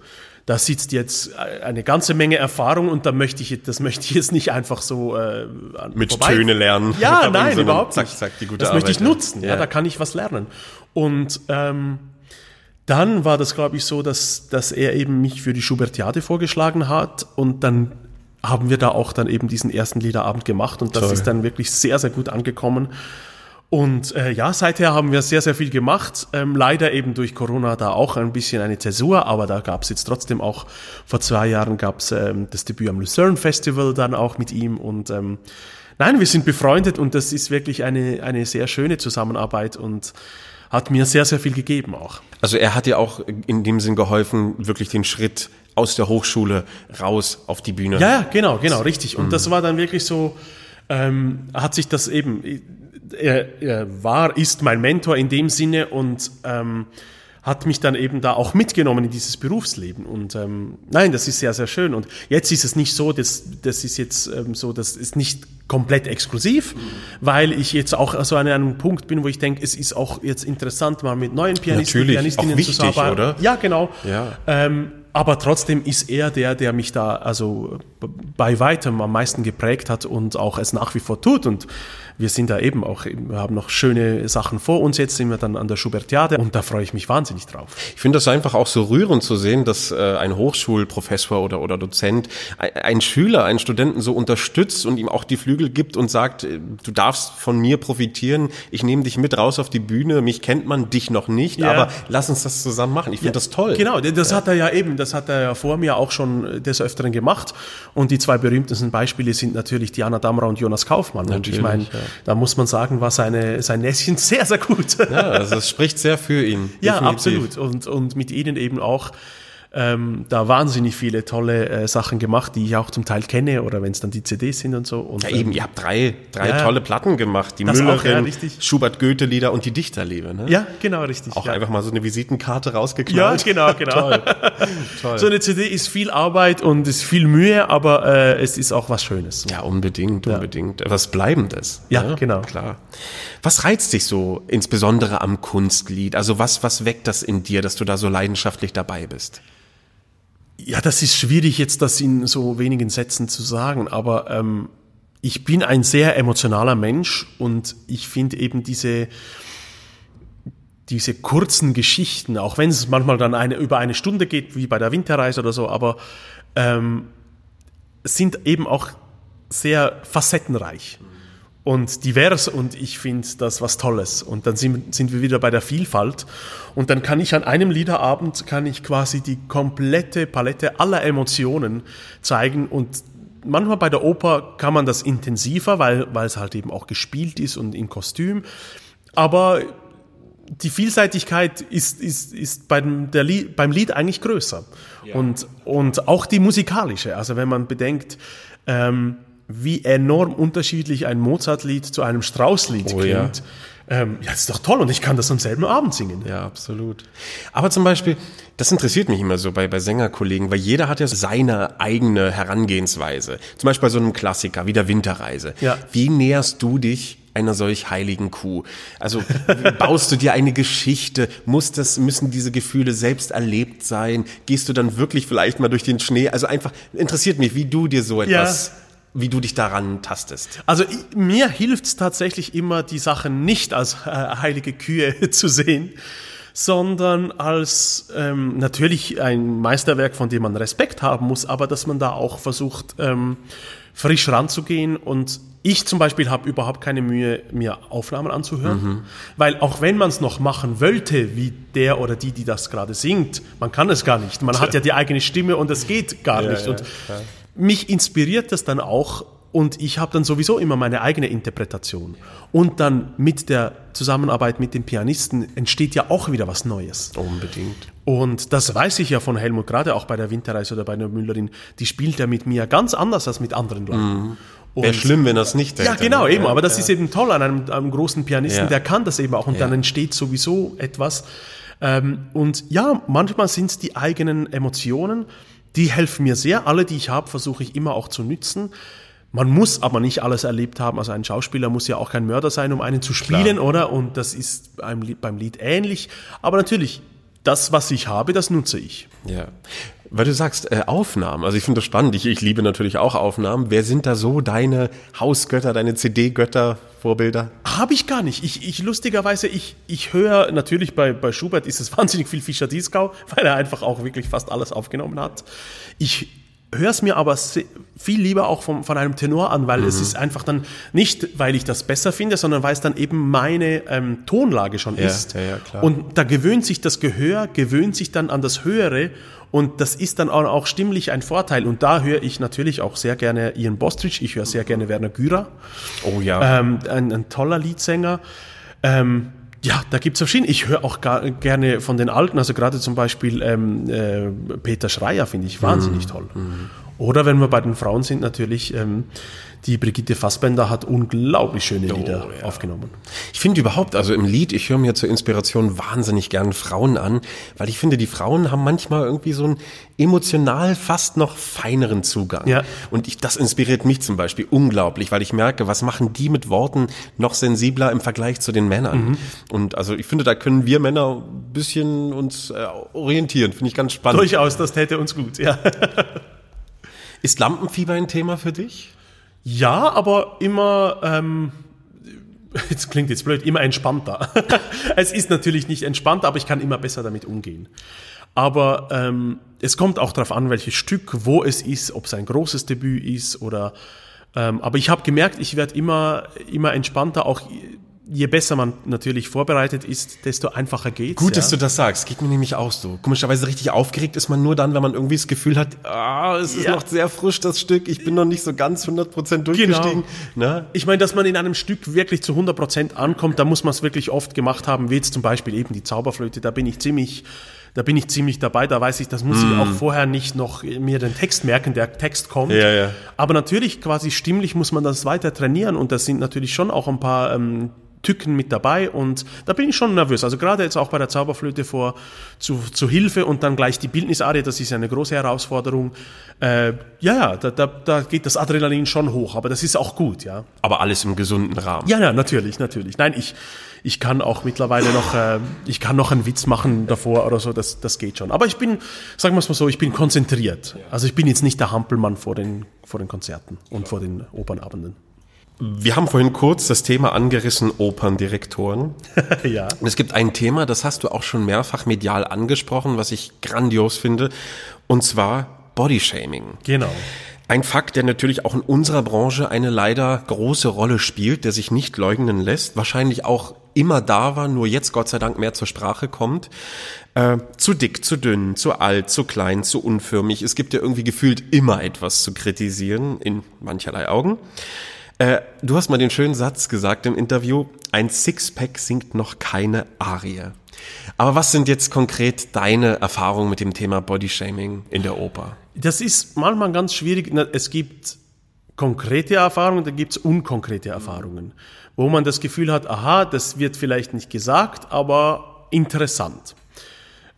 da sitzt jetzt eine ganze Menge Erfahrung und da möchte ich, das möchte ich jetzt nicht einfach so äh, mit vorbei. Töne lernen. Ja, nein, überhaupt zack, zack, gute das Arbeit, möchte ich nutzen. Ja. ja. da kann ich was lernen. Und ähm, dann war das, glaube ich, so, dass, dass er eben mich für die Schubertiade vorgeschlagen hat und dann haben wir da auch dann eben diesen ersten Liederabend gemacht und das Toll. ist dann wirklich sehr, sehr gut angekommen. Und äh, ja, seither haben wir sehr, sehr viel gemacht. Ähm, leider eben durch Corona da auch ein bisschen eine Zäsur, aber da gab es jetzt trotzdem auch, vor zwei Jahren gab es ähm, das Debüt am Lucerne Festival dann auch mit ihm. Und ähm, nein, wir sind befreundet und das ist wirklich eine, eine sehr schöne Zusammenarbeit und hat mir sehr, sehr viel gegeben auch. Also er hat dir auch in dem Sinn geholfen, wirklich den Schritt aus der Hochschule raus auf die Bühne. Ja, genau, genau, richtig. Und mhm. das war dann wirklich so, ähm, hat sich das eben er, er war, ist mein Mentor in dem Sinne und ähm, hat mich dann eben da auch mitgenommen in dieses Berufsleben. Und ähm, nein, das ist sehr, sehr schön. Und jetzt ist es nicht so, dass das ist jetzt ähm, so, das ist nicht komplett exklusiv, weil ich jetzt auch so an einem Punkt bin, wo ich denke, es ist auch jetzt interessant, mal mit neuen Pianisten, Natürlich, Pianistinnen wichtig, zu arbeiten. Oder? Ja, genau. Ja. Ähm, aber trotzdem ist er der, der mich da also bei weitem am meisten geprägt hat und auch es nach wie vor tut. Und wir sind da eben auch, wir haben noch schöne Sachen vor uns. Jetzt sind wir dann an der Schubertiade und da freue ich mich wahnsinnig drauf. Ich finde das einfach auch so rührend zu sehen, dass äh, ein Hochschulprofessor oder, oder Dozent einen Schüler, einen Studenten so unterstützt und ihm auch die Flügel gibt und sagt, äh, du darfst von mir profitieren, ich nehme dich mit raus auf die Bühne, mich kennt man, dich noch nicht, ja. aber lass uns das zusammen machen. Ich finde ja, das toll. Genau, das ja. hat er ja eben, das hat er ja vor mir auch schon des Öfteren gemacht und die zwei berühmtesten Beispiele sind natürlich Diana Damra und Jonas Kaufmann. Natürlich, und ich meine, da muss man sagen, war seine, sein Näschen sehr, sehr gut. Ja, also es spricht sehr für ihn. Ja, absolut. Und, und mit ihnen eben auch ähm, da wahnsinnig viele tolle äh, Sachen gemacht, die ich auch zum Teil kenne oder wenn es dann die CDs sind und so. Und, ja, eben, ähm, ihr habt drei, drei ja, tolle Platten gemacht. Die Müllerin, ja, Schubert-Goethe-Lieder und die Dichterliebe. Ne? Ja, genau, richtig. Auch ja. einfach mal so eine Visitenkarte rausgeknallt. Ja, genau, genau. Toll. Toll. So eine CD ist viel Arbeit und ist viel Mühe, aber äh, es ist auch was Schönes. Ja, unbedingt, unbedingt. Was Bleibendes. Ja, ne? genau. Klar. Was reizt dich so insbesondere am Kunstlied? Also was, was weckt das in dir, dass du da so leidenschaftlich dabei bist? Ja, das ist schwierig jetzt, das in so wenigen Sätzen zu sagen, aber ähm, ich bin ein sehr emotionaler Mensch und ich finde eben diese, diese kurzen Geschichten, auch wenn es manchmal dann eine, über eine Stunde geht, wie bei der Winterreise oder so, aber ähm, sind eben auch sehr facettenreich und divers und ich finde das was Tolles. Und dann sind, sind wir wieder bei der Vielfalt. Und dann kann ich an einem Liederabend, kann ich quasi die komplette Palette aller Emotionen zeigen und manchmal bei der Oper kann man das intensiver, weil, weil es halt eben auch gespielt ist und in Kostüm. Aber die Vielseitigkeit ist, ist, ist beim, der Lied, beim Lied eigentlich größer. Ja. Und, und auch die musikalische. Also wenn man bedenkt, ähm, wie enorm unterschiedlich ein Mozart-Lied zu einem Strauss-Lied oh, klingt. Ja. Ähm, ja, das ist doch toll und ich kann das am selben Abend singen. Ja, absolut. Aber zum Beispiel, das interessiert mich immer so bei, bei Sängerkollegen, weil jeder hat ja seine eigene Herangehensweise. Zum Beispiel bei so einem Klassiker wie der Winterreise. Ja. Wie näherst du dich einer solch heiligen Kuh? Also baust du dir eine Geschichte? Muss das, müssen diese Gefühle selbst erlebt sein? Gehst du dann wirklich vielleicht mal durch den Schnee? Also einfach interessiert mich, wie du dir so etwas ja wie du dich daran tastest. Also mir hilft es tatsächlich immer, die Sachen nicht als äh, heilige Kühe zu sehen, sondern als ähm, natürlich ein Meisterwerk, von dem man Respekt haben muss, aber dass man da auch versucht, ähm, frisch ranzugehen. Und ich zum Beispiel habe überhaupt keine Mühe, mir Aufnahmen anzuhören, mhm. weil auch wenn man es noch machen wollte, wie der oder die, die das gerade singt, man kann es gar nicht. Man hat ja die eigene Stimme und es geht gar ja, nicht. Ja, und ja mich inspiriert das dann auch und ich habe dann sowieso immer meine eigene Interpretation. Und dann mit der Zusammenarbeit mit dem Pianisten entsteht ja auch wieder was Neues. Unbedingt. Und das weiß ich ja von Helmut, gerade auch bei der Winterreise oder bei der Müllerin, die spielt ja mit mir ganz anders als mit anderen Leuten. Mhm. Wäre schlimm, wenn das nicht Ja, genau, eben. Aber das ja. ist eben toll an einem, einem großen Pianisten, ja. der kann das eben auch und ja. dann entsteht sowieso etwas. Ähm, und ja, manchmal sind es die eigenen Emotionen, die helfen mir sehr. Alle, die ich habe, versuche ich immer auch zu nützen. Man muss aber nicht alles erlebt haben. Also ein Schauspieler muss ja auch kein Mörder sein, um einen zu spielen, Klar. oder? Und das ist beim Lied, beim Lied ähnlich. Aber natürlich, das, was ich habe, das nutze ich. Ja. Weil du sagst, äh, Aufnahmen, also ich finde das spannend, ich, ich liebe natürlich auch Aufnahmen. Wer sind da so deine Hausgötter, deine CD-Götter, Vorbilder? Habe ich gar nicht. Ich, ich lustigerweise, ich, ich höre natürlich bei, bei Schubert ist es wahnsinnig viel Fischer Dieskau, weil er einfach auch wirklich fast alles aufgenommen hat. Ich höre es mir aber viel lieber auch vom, von einem Tenor an, weil mhm. es ist einfach dann nicht, weil ich das besser finde, sondern weil es dann eben meine ähm, Tonlage schon ja, ist. Ja, ja, klar. Und da gewöhnt sich das Gehör, gewöhnt sich dann an das Höhere und das ist dann auch stimmlich ein Vorteil. Und da höre ich natürlich auch sehr gerne Ian Bostrich, ich höre sehr gerne Werner Gürer. Oh ja. Ähm, ein, ein toller Leadsänger. Ähm, ja, da gibt's verschiedene. Ich höre auch gar, gerne von den Alten, also gerade zum Beispiel ähm, äh, Peter Schreier finde ich wahnsinnig mhm. toll. Mhm. Oder wenn wir bei den Frauen sind, natürlich ähm, die Brigitte Fassbender hat unglaublich schöne Lieder oh, ja. aufgenommen. Ich finde überhaupt, also im Lied, ich höre mir zur Inspiration wahnsinnig gern Frauen an, weil ich finde, die Frauen haben manchmal irgendwie so einen emotional fast noch feineren Zugang. Ja. Und ich, das inspiriert mich zum Beispiel unglaublich, weil ich merke, was machen die mit Worten noch sensibler im Vergleich zu den Männern. Mhm. Und also ich finde, da können wir Männer ein bisschen uns äh, orientieren. Finde ich ganz spannend. Durchaus, das täte uns gut, ja. Ist Lampenfieber ein Thema für dich? Ja, aber immer, ähm, jetzt klingt jetzt blöd, immer entspannter. es ist natürlich nicht entspannt, aber ich kann immer besser damit umgehen. Aber ähm, es kommt auch darauf an, welches Stück, wo es ist, ob es ein großes Debüt ist oder. Ähm, aber ich habe gemerkt, ich werde immer immer entspannter, auch je besser man natürlich vorbereitet ist, desto einfacher geht's. Gut, ja. dass du das sagst. Geht mir nämlich auch so. Komischerweise richtig aufgeregt ist man nur dann, wenn man irgendwie das Gefühl hat, ah, es ist ja. noch sehr frisch, das Stück. Ich bin noch nicht so ganz 100% durchgestiegen. Genau. Ich meine, dass man in einem Stück wirklich zu 100% ankommt, da muss man es wirklich oft gemacht haben, wie jetzt zum Beispiel eben die Zauberflöte. Da bin ich ziemlich da bin ich ziemlich dabei, da weiß ich, das muss mm. ich auch vorher nicht noch mir den Text merken, der Text kommt. Ja, ja. Aber natürlich quasi stimmlich muss man das weiter trainieren und das sind natürlich schon auch ein paar ähm, Tücken mit dabei und da bin ich schon nervös. Also gerade jetzt auch bei der Zauberflöte vor zu, zu Hilfe und dann gleich die Bildnisarie, das ist eine große Herausforderung. Äh, ja, ja, da, da, da geht das Adrenalin schon hoch, aber das ist auch gut, ja. Aber alles im gesunden Rahmen. Ja, ja, natürlich, natürlich. Nein, ich, ich kann auch mittlerweile noch, äh, ich kann noch einen Witz machen davor oder so, das, das geht schon. Aber ich bin, sagen wir es mal so, ich bin konzentriert. Also ich bin jetzt nicht der Hampelmann vor den, vor den Konzerten und vor den Opernabenden. Wir haben vorhin kurz das Thema angerissen, Operndirektoren. ja. Und es gibt ein Thema, das hast du auch schon mehrfach medial angesprochen, was ich grandios finde, und zwar Bodyshaming. Genau. Ein Fakt, der natürlich auch in unserer Branche eine leider große Rolle spielt, der sich nicht leugnen lässt, wahrscheinlich auch immer da war, nur jetzt Gott sei Dank mehr zur Sprache kommt. Äh, zu dick, zu dünn, zu alt, zu klein, zu unförmig. Es gibt ja irgendwie gefühlt immer etwas zu kritisieren, in mancherlei Augen. Äh, du hast mal den schönen Satz gesagt im Interview, ein Sixpack singt noch keine Arie. Aber was sind jetzt konkret deine Erfahrungen mit dem Thema Bodyshaming in der Oper? Das ist manchmal ganz schwierig. Es gibt konkrete Erfahrungen, da gibt es unkonkrete Erfahrungen, wo man das Gefühl hat, aha, das wird vielleicht nicht gesagt, aber interessant.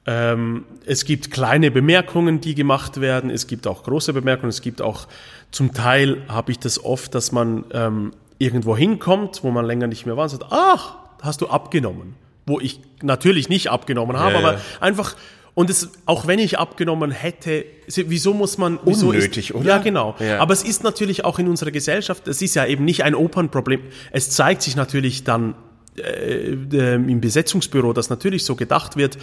Ähm, es gibt kleine Bemerkungen, die gemacht werden, es gibt auch große Bemerkungen, es gibt auch, zum Teil habe ich das oft, dass man ähm, irgendwo hinkommt, wo man länger nicht mehr war und sagt, ach, hast du abgenommen. Wo ich natürlich nicht abgenommen habe, ja, aber ja. einfach und es, auch wenn ich abgenommen hätte, wieso muss man, wieso Unnötig, ist, oder? Ja, genau. Ja. Aber es ist natürlich auch in unserer Gesellschaft, es ist ja eben nicht ein Opernproblem. Es zeigt sich natürlich dann äh, äh, im Besetzungsbüro, dass natürlich so gedacht wird,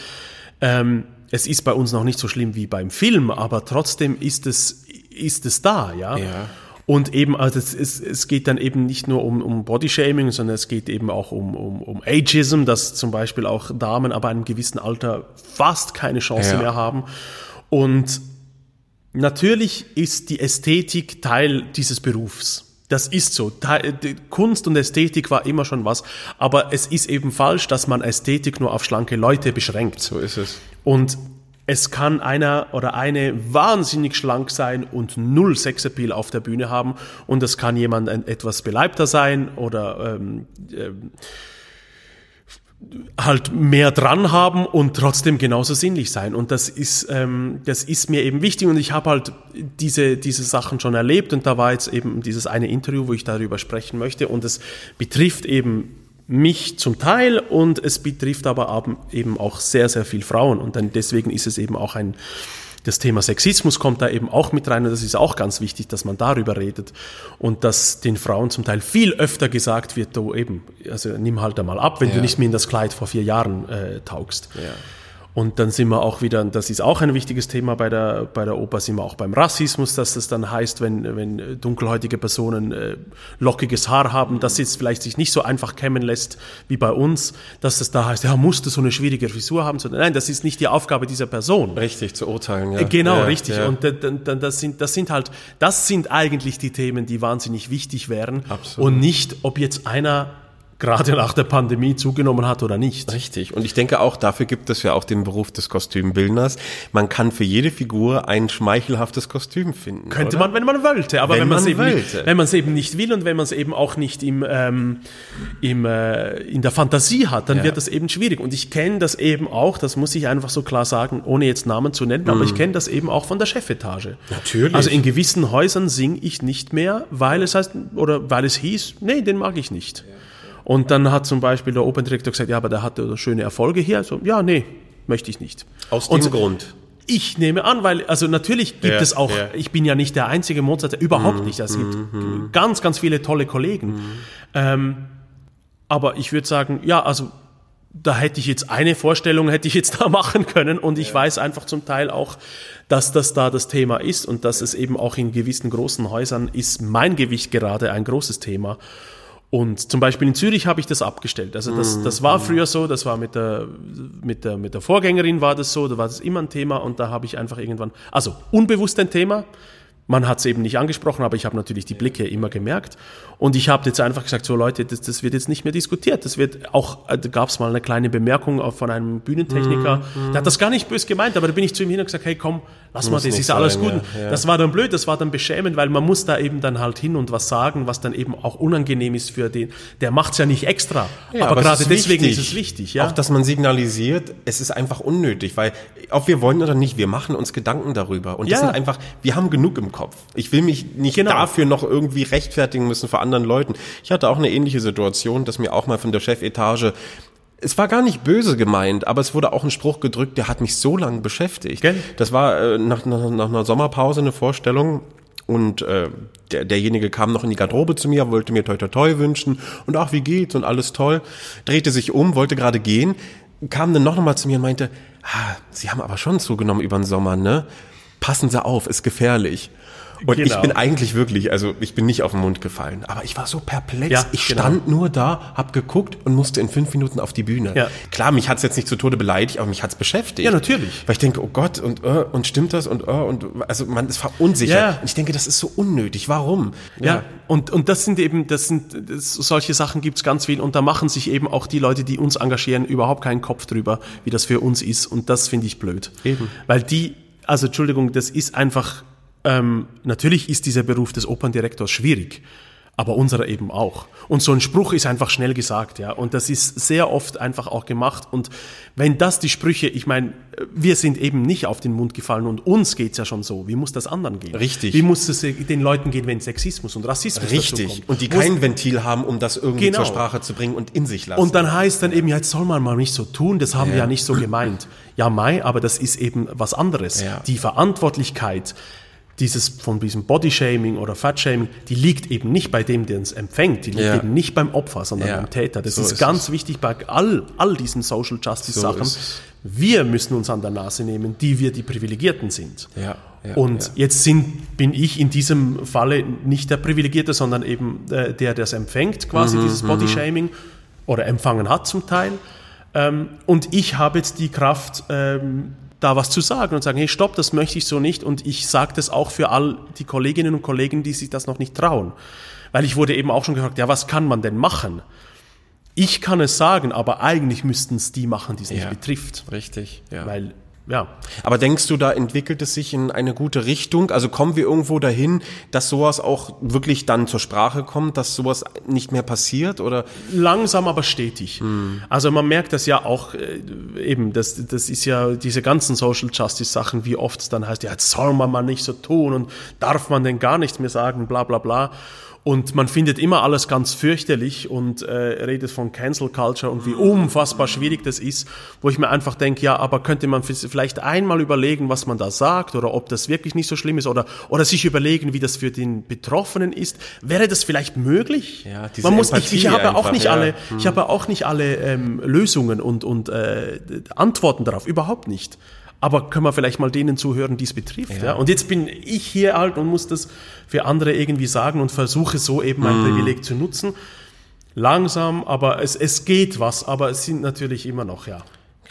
ähm, es ist bei uns noch nicht so schlimm wie beim Film, aber trotzdem ist es, ist es da, ja. ja. Und eben, also es, es, es geht dann eben nicht nur um, um Bodyshaming, sondern es geht eben auch um, um, um Ageism, dass zum Beispiel auch Damen aber einem gewissen Alter fast keine Chance ja. mehr haben. Und natürlich ist die Ästhetik Teil dieses Berufs. Das ist so. Kunst und Ästhetik war immer schon was. Aber es ist eben falsch, dass man Ästhetik nur auf schlanke Leute beschränkt. So ist es. Und es kann einer oder eine wahnsinnig schlank sein und null Sexappeal auf der Bühne haben. Und es kann jemand etwas beleibter sein oder ähm, äh, halt mehr dran haben und trotzdem genauso sinnlich sein. Und das ist, ähm, das ist mir eben wichtig. Und ich habe halt diese, diese Sachen schon erlebt. Und da war jetzt eben dieses eine Interview, wo ich darüber sprechen möchte. Und es betrifft eben mich zum Teil und es betrifft aber eben auch sehr, sehr viel Frauen. Und dann deswegen ist es eben auch ein, das Thema Sexismus kommt da eben auch mit rein und das ist auch ganz wichtig, dass man darüber redet und dass den Frauen zum Teil viel öfter gesagt wird, du eben, also nimm halt einmal ab, wenn ja. du nicht mehr in das Kleid vor vier Jahren äh, taugst. Ja. Und dann sind wir auch wieder, das ist auch ein wichtiges Thema bei der, bei der Oper, sind wir auch beim Rassismus, dass das dann heißt, wenn, wenn dunkelhäutige Personen äh, lockiges Haar haben, dass es vielleicht sich nicht so einfach kämmen lässt wie bei uns, dass es da heißt, ja, musste so eine schwierige Frisur haben. Nein, das ist nicht die Aufgabe dieser Person. Richtig, zu urteilen, ja. Äh, genau, ja, richtig. Ja. Und das sind, das sind halt, das sind eigentlich die Themen, die wahnsinnig wichtig wären. Absolut. Und nicht, ob jetzt einer gerade nach der Pandemie zugenommen hat oder nicht. Richtig. Und ich denke auch, dafür gibt es ja auch den Beruf des Kostümbildners. Man kann für jede Figur ein schmeichelhaftes Kostüm finden. Könnte oder? man, wenn man wollte. Aber wenn, wenn man es eben, nicht, wenn man es eben nicht will und wenn man es eben auch nicht im, ähm, im, äh, in der Fantasie hat, dann ja. wird das eben schwierig. Und ich kenne das eben auch, das muss ich einfach so klar sagen, ohne jetzt Namen zu nennen, mhm. aber ich kenne das eben auch von der Chefetage. Natürlich. Also in gewissen Häusern singe ich nicht mehr, weil es heißt, oder weil es hieß, nee, den mag ich nicht. Ja. Und dann hat zum Beispiel der Operndirektor gesagt, ja, aber der hatte schöne Erfolge hier. So, ja, nee, möchte ich nicht. Aus dem und Grund. Ich nehme an, weil, also natürlich gibt ja, es auch, ja. ich bin ja nicht der einzige Mozart, überhaupt mm, nicht. Also es gibt mm, ganz, ganz viele tolle Kollegen. Mm. Ähm, aber ich würde sagen, ja, also da hätte ich jetzt eine Vorstellung, hätte ich jetzt da machen können und ich ja. weiß einfach zum Teil auch, dass das da das Thema ist und dass es eben auch in gewissen großen Häusern ist mein Gewicht gerade ein großes Thema. Und zum Beispiel in Zürich habe ich das abgestellt. Also das, das war früher so, das war mit der, mit, der, mit der Vorgängerin war das so, da war das immer ein Thema und da habe ich einfach irgendwann, also unbewusst ein Thema, man hat es eben nicht angesprochen, aber ich habe natürlich die Blicke immer gemerkt. Und ich habe jetzt einfach gesagt, so Leute, das, das wird jetzt nicht mehr diskutiert. Das wird auch, äh, da gab es mal eine kleine Bemerkung von einem Bühnentechniker, mm, mm. der hat das gar nicht böse gemeint, aber da bin ich zu ihm hin und gesagt, hey komm, lass muss mal, das ist sein, alles gut. Ja, ja. Das war dann blöd, das war dann beschämend, weil man muss da eben dann halt hin und was sagen, was dann eben auch unangenehm ist für den. Der macht's ja nicht extra, ja, aber, aber gerade deswegen wichtig. ist es wichtig. Ja? Auch, dass man signalisiert, es ist einfach unnötig, weil ob wir wollen oder nicht, wir machen uns Gedanken darüber. Und das sind einfach, wir haben genug im Kopf. Ich will mich nicht genau. dafür noch irgendwie rechtfertigen müssen vor anderen Leuten. Ich hatte auch eine ähnliche Situation, dass mir auch mal von der Chefetage es war gar nicht böse gemeint, aber es wurde auch ein Spruch gedrückt, der hat mich so lange beschäftigt. Gell? Das war äh, nach, nach, nach einer Sommerpause eine Vorstellung und äh, der, derjenige kam noch in die Garderobe zu mir, wollte mir toi toi toi wünschen und ach, wie geht's und alles toll, drehte sich um, wollte gerade gehen, kam dann noch nochmal zu mir und meinte, ah, Sie haben aber schon zugenommen über den Sommer, ne? Passen Sie auf, ist gefährlich. Und ich Genau. bin eigentlich wirklich, also ich bin nicht auf den Mund gefallen, aber ich war so perplex. Ja, ich genau. stand nur da, hab geguckt und musste in fünf Minuten auf die Bühne. Ja. Klar, mich hat's jetzt nicht zu Tode beleidigt, aber mich hat's beschäftigt. Ja, natürlich. Weil ich denke, oh Gott, und, äh, und stimmt das und, äh, und also man ist verunsichert. Ja. Und ich denke, das ist so unnötig. Warum? Ja, und, und das sind eben, das sind, das, solche Sachen gibt's ganz viel und da machen sich eben auch die Leute, die uns engagieren, überhaupt keinen Kopf drüber, wie das für uns ist und das finde ich blöd. Eben. Weil die, also Entschuldigung, das ist einfach, ähm, natürlich ist dieser Beruf des Operndirektors schwierig, aber unserer eben auch. Und so ein Spruch ist einfach schnell gesagt, ja. Und das ist sehr oft einfach auch gemacht. Und wenn das die Sprüche, ich meine, wir sind eben nicht auf den Mund gefallen und uns geht's ja schon so. Wie muss das anderen gehen? Richtig. Wie muss es den Leuten gehen, wenn Sexismus und Rassismus Richtig. Und die kein Ventil haben, um das irgendwie Genau. zur Sprache zu bringen und in sich lassen. und dann heißt dann eben, ja, jetzt soll man mal nicht so tun, das haben wir Ja. ja nicht so gemeint. Ja, Mai, aber das ist eben was anderes. Ja. Die Verantwortlichkeit dieses, von diesem Bodyshaming oder Fatshaming, die liegt eben nicht bei dem, der es empfängt, die liegt Ja. eben nicht beim Opfer, sondern Ja. beim Täter. Das So ist, ist ganz wichtig bei all, all diesen Social Justice So Sachen. es. Wir müssen uns an der Nase nehmen, die wir die Privilegierten sind. Ja, ja, Und ja. jetzt sind, bin ich in diesem Falle nicht der Privilegierte, sondern eben äh, der, der es empfängt, quasi Mhm, dieses Bodyshaming oder empfangen hat zum Teil. Ähm, und ich habe jetzt die Kraft, ähm, da was zu sagen und sagen, hey, stopp, das möchte ich so nicht. Und ich sage das auch für all die Kolleginnen und Kollegen, die sich das noch nicht trauen. Weil ich wurde eben auch schon gefragt, ja, was kann man denn machen? Ich kann es sagen, aber eigentlich müssten es die machen, die es nicht Ja. betrifft. Richtig, ja. Weil, ja, Aber denkst du, da entwickelt es sich in eine gute Richtung? Also kommen wir irgendwo dahin, dass sowas auch wirklich dann zur Sprache kommt, dass sowas nicht mehr passiert? Oder Langsam, aber stetig. Also man merkt das ja auch äh, eben, das, das ist ja diese ganzen Social Justice Sachen, wie oft es dann heißt, ja, jetzt soll man mal nicht so tun und darf man denn gar nichts mehr sagen, bla bla bla. Und man findet immer alles ganz fürchterlich und äh, redet von Cancel Culture und wie unfassbar schwierig das ist, wo ich mir einfach denke, ja, aber könnte man vielleicht einmal überlegen, was man da sagt oder ob das wirklich nicht so schlimm ist oder, oder sich überlegen, wie das für den Betroffenen ist. Wäre das vielleicht möglich? Ja, diese man muss, ich, ich Empathie habe ja auch einfach, nicht ja. alle, ich habe ja auch nicht alle ähm, Lösungen und, und äh, Antworten darauf, überhaupt nicht. Aber können wir vielleicht mal denen zuhören, die es betrifft. Ja. Und jetzt bin ich hier halt und muss das für andere irgendwie sagen und versuche so eben mein Privileg zu nutzen. Langsam, aber es, es geht was, aber es sind natürlich immer noch, ja.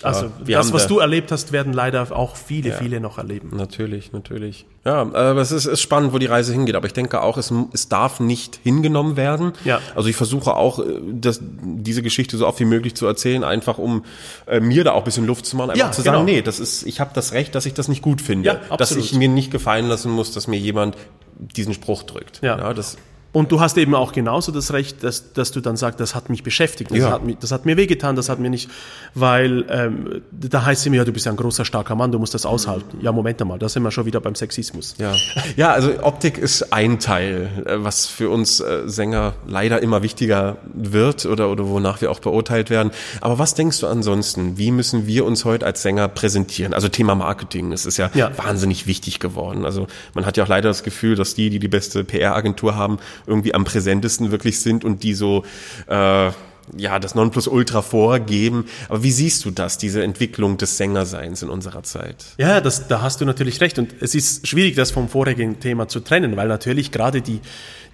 Also wir das, was da- du erlebt hast, werden leider auch viele, viele noch erleben. Natürlich, natürlich. Ja, aber es ist, ist spannend, wo die Reise hingeht. Aber ich denke auch, es, es darf nicht hingenommen werden. Ja. Also ich versuche auch, äh, das, diese Geschichte so oft wie möglich zu erzählen, einfach um äh, mir da auch ein bisschen Luft zu machen, einfach Ja, zu sagen, genau. nee, das ist, ich habe das Recht, dass ich das nicht gut finde, Ja, dass absolut. ich mir nicht gefallen lassen muss, dass mir jemand diesen Spruch drückt. Ja. das, Und du hast eben auch genauso das Recht, dass, dass du dann sagst, das hat mich beschäftigt, das, Ja. hat, mich, das hat mir wehgetan, das hat mir nicht, weil ähm, da heißt es immer, ja, du bist ja ein großer, starker Mann, du musst das aushalten. Ja, Moment einmal, da sind wir schon wieder beim Sexismus. Ja. ja, also Optik ist ein Teil, äh, was für uns äh, Sänger leider immer wichtiger wird oder, oder wonach wir auch beurteilt werden. Aber was denkst du ansonsten? Wie müssen wir uns heute als Sänger präsentieren? Also Thema Marketing, es ist ja, Ja. wahnsinnig wichtig geworden. Also man hat ja auch leider das Gefühl, dass die, die die beste PR-Agentur haben, irgendwie am präsentesten wirklich sind und die so äh, ja das Nonplusultra vorgeben. Aber wie siehst du das, diese Entwicklung des Sängerseins in unserer Zeit? Ja, das, da hast du natürlich recht. Und es ist schwierig, das vom vorigen Thema zu trennen, weil natürlich gerade die,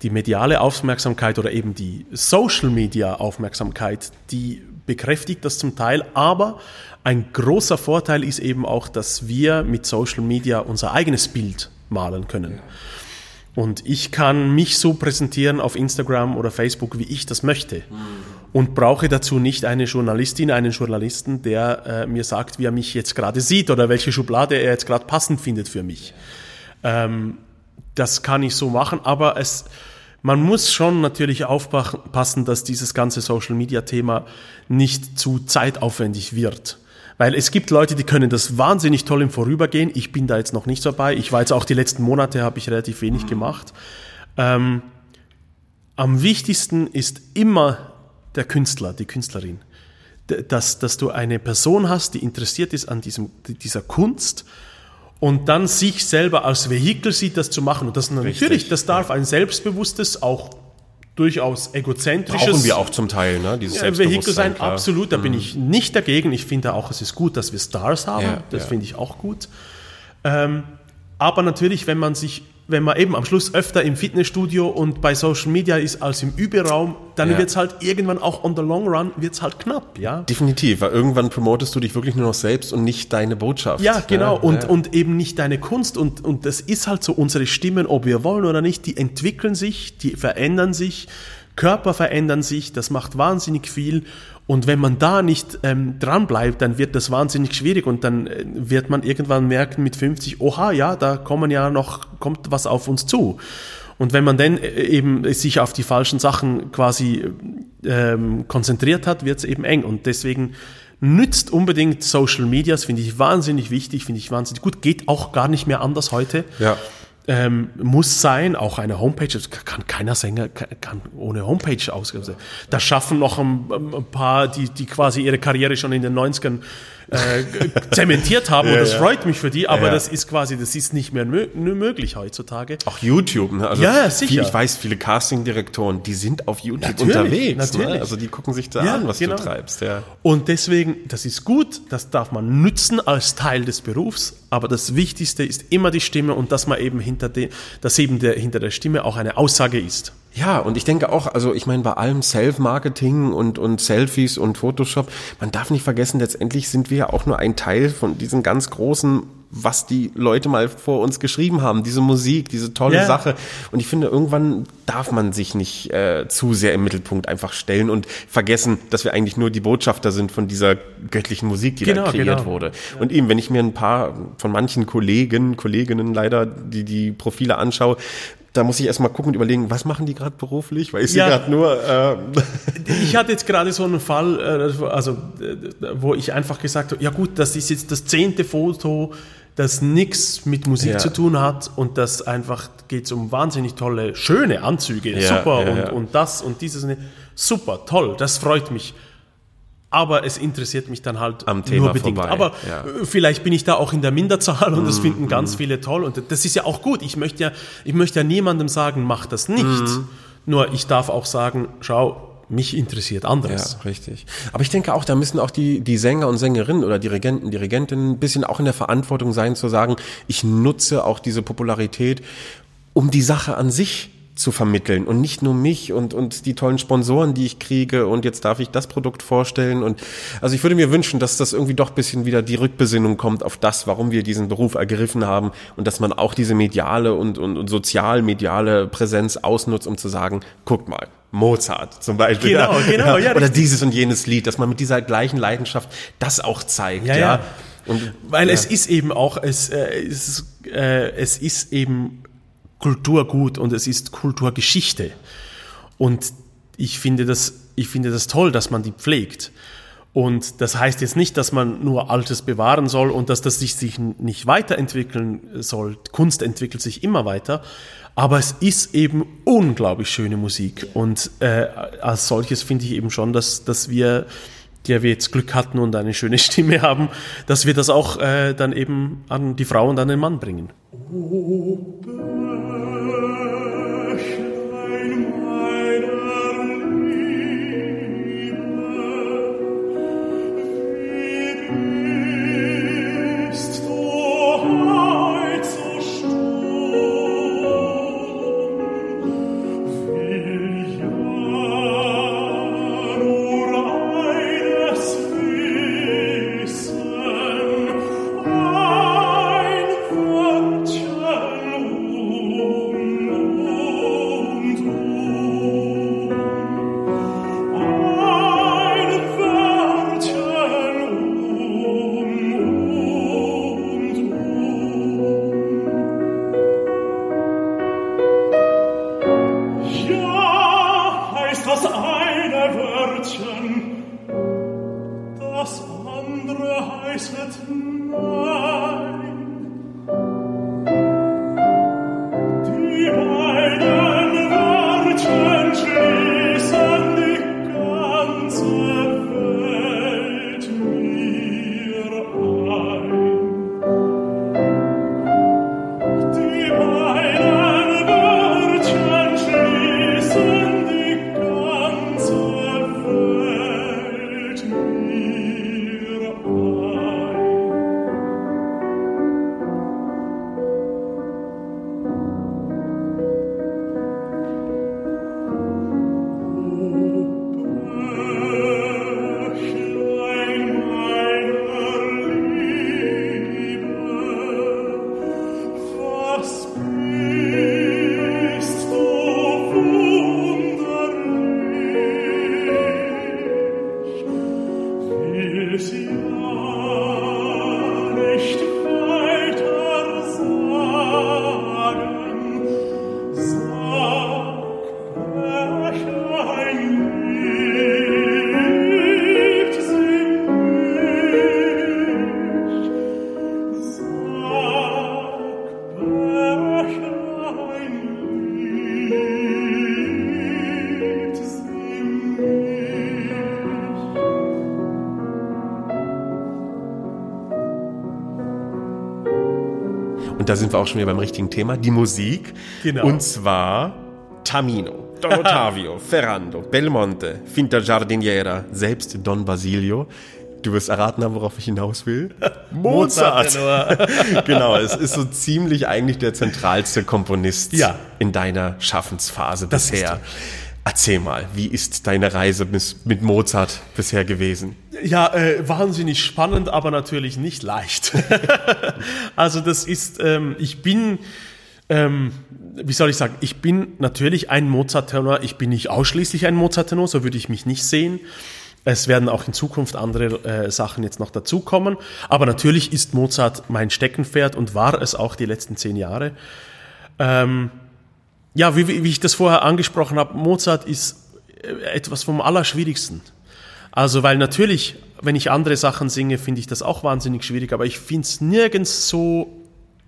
die mediale Aufmerksamkeit oder eben die Social Media Aufmerksamkeit, die bekräftigt das zum Teil. Aber ein großer Vorteil ist eben auch, dass wir mit Social Media unser eigenes Bild malen können. Und ich kann mich so präsentieren auf Instagram oder Facebook, wie ich das möchte. Und brauche dazu nicht eine Journalistin, einen Journalisten, der äh, mir sagt, wie er mich jetzt gerade sieht oder welche Schublade er jetzt gerade passend findet für mich. Ähm, das kann ich so machen, aber es, man muss schon natürlich aufpassen, dass dieses ganze Social Media Thema nicht zu zeitaufwendig wird. Weil es gibt Leute, die können das wahnsinnig toll im Vorübergehen. Ich bin da jetzt noch nicht so dabei. Ich war jetzt auch die letzten Monate, habe ich relativ wenig gemacht. Ähm, am wichtigsten ist immer der Künstler, die Künstlerin. Dass, dass du eine Person hast, die interessiert ist an diesem, dieser Kunst und dann sich selber als Vehikel sieht, das zu machen. Und das natürlich, das darf ein selbstbewusstes, auch durchaus egozentrisches Brauchen wir auch zum Teil, ne? Dieses äh, Vehikel sein, klar. Mhm. absolut, da bin ich nicht dagegen. Ich finde auch, es ist gut, dass wir Stars haben, Ja, das ja. finde ich auch gut. Ähm, aber natürlich, wenn man sich wenn man eben am Schluss öfter im Fitnessstudio und bei Social Media ist als im Überraum, dann Ja. wird es halt irgendwann auch on the long run wird's halt knapp, ja. Definitiv, weil irgendwann promotest du dich wirklich nur noch selbst und nicht deine Botschaft. Ja, genau. Ja, und, ja. und eben nicht deine Kunst. Und, und das ist halt so, unsere Stimmen, ob wir wollen oder nicht, die entwickeln sich, die verändern sich, Körper verändern sich, das macht wahnsinnig viel. Und wenn man da nicht ähm, dran bleibt, dann wird das wahnsinnig schwierig und dann äh, wird man irgendwann merken mit 50, oha, ja, da kommen ja noch, kommt was auf uns zu. Und wenn man dann äh, eben sich auf die falschen Sachen quasi ähm, konzentriert hat, wird es eben eng. Und deswegen nützt unbedingt Social Medias, finde ich wahnsinnig wichtig, finde ich wahnsinnig gut. Geht auch gar nicht mehr anders heute. Ja. Ähm, muss sein, auch eine Homepage, das kann keiner Sänger kann, kann ohne Homepage ausgeben. Da schaffen noch ein, ein paar, die, die quasi ihre Karriere schon in den 90ern äh, zementiert haben und das ja. freut mich für die, aber Ja. das ist quasi, das ist nicht mehr mö möglich heutzutage. Auch YouTube, ne? Also Ja, sicher. Viel, ich weiß, viele Castingdirektoren, die sind auf YouTube Natürlich, unterwegs. Ne? natürlich. Also die gucken sich da Ja, an, was genau. du treibst. Ja. Und deswegen, das ist gut, das darf man nützen als Teil des Berufs, aber das Wichtigste ist immer die Stimme und dass man eben hinter der, dass eben der, hinter der Stimme auch eine Aussage ist. Ja, und ich denke auch, also ich meine, bei allem Self-Marketing und, und Selfies und Photoshop, man darf nicht vergessen, letztendlich sind wir ja auch nur ein Teil von diesen ganz großen, was die Leute mal vor uns geschrieben haben, diese Musik, diese tolle Ja. Sache. Und ich finde, irgendwann darf man sich nicht äh, zu sehr im Mittelpunkt einfach stellen und vergessen, dass wir eigentlich nur die Botschafter sind von dieser göttlichen Musik, die Genau, da kreiert genau. wurde. Und eben, wenn ich mir ein paar von manchen Kollegen, Kolleginnen leider, die die Profile anschaue, da muss ich erstmal gucken und überlegen, was machen die gerade beruflich? Weil ich sehe Ja. gerade nur, äh, Ich hatte jetzt gerade so einen Fall, äh, also äh, wo ich einfach gesagt habe, ja gut, das ist jetzt das zehnte Foto, das nichts mit Musik Ja. zu tun hat und das einfach geht um wahnsinnig tolle, schöne Anzüge, Ja, super ja, und, und das und dieses, super, toll, das freut mich. Aber es interessiert mich dann halt Am Thema nur bedingt. vorbei, Aber äh, vielleicht bin ich da auch in der Minderzahl und das finden ganz viele toll. Und das ist ja auch gut. Ich möchte ja, ich möchte ja niemandem sagen, mach das nicht. Mhm. Nur ich darf auch sagen, schau, mich interessiert ja, anderes. richtig. Aber ich denke auch, da müssen auch die, die Sänger und Sängerinnen oder Dirigenten, Dirigentinnen ein bisschen auch in der Verantwortung sein, zu sagen, ich nutze auch diese Popularität, um die Sache an sich zu vermitteln und nicht nur mich und, und die tollen Sponsoren, die ich kriege und jetzt darf ich das Produkt vorstellen und also ich würde mir wünschen, dass das irgendwie doch bisschen wieder die Rückbesinnung kommt auf das, warum wir diesen Beruf ergriffen haben und dass man auch diese mediale und, und, und sozial-mediale Präsenz ausnutzt, um zu sagen, guckt mal, Mozart zum Beispiel. Genau, genau, ja, Oder dieses und jenes Lied, dass man mit dieser gleichen Leidenschaft das auch zeigt. Ja, Ja, ja. Und, Weil ja. es ist eben auch, es, äh, es, ist, äh, es ist eben Kulturgut und es ist Kulturgeschichte. Und ich finde das, ich finde das toll, dass man die pflegt. Und das heißt jetzt nicht, dass man nur Altes bewahren soll und dass das sich, sich nicht weiterentwickeln soll. Kunst entwickelt sich immer weiter. Aber es ist eben unglaublich schöne Musik. Und äh, als solches finde ich eben schon, dass, dass wir, der wir jetzt Glück hatten und eine schöne Stimme haben, dass wir das auch äh, dann eben an die Frau und an den Mann bringen. Bächlein Und da sind wir auch schon wieder beim richtigen Thema, die Musik. Genau. Und zwar Tamino, Don Ottavio, Ferrando, Belmonte, Finta Giardiniera, selbst Don Basilio. Du wirst erraten haben, worauf ich hinaus will. Mozart. genau, es ist so ziemlich eigentlich der zentralste Komponist Ja. in deiner Schaffensphase Das bisher. Erzähl mal, wie ist deine Reise mit Mozart bisher gewesen? Ja, äh, wahnsinnig spannend, aber natürlich nicht leicht. also das ist, ähm, ich bin, ähm, wie soll ich sagen, ich bin natürlich ein Mozart-Tenor, ich bin nicht ausschließlich ein Mozart-Tenor, so würde ich mich nicht sehen. Es werden auch in Zukunft andere äh, Sachen jetzt noch dazukommen. Aber natürlich ist Mozart mein Steckenpferd und war es auch die letzten zehn Jahre. Ähm, ja, wie, wie ich das vorher angesprochen habe, Mozart ist äh, etwas vom Allerschwierigsten. Also, weil natürlich, wenn ich andere Sachen singe, finde ich das auch wahnsinnig schwierig, aber ich finde es nirgends so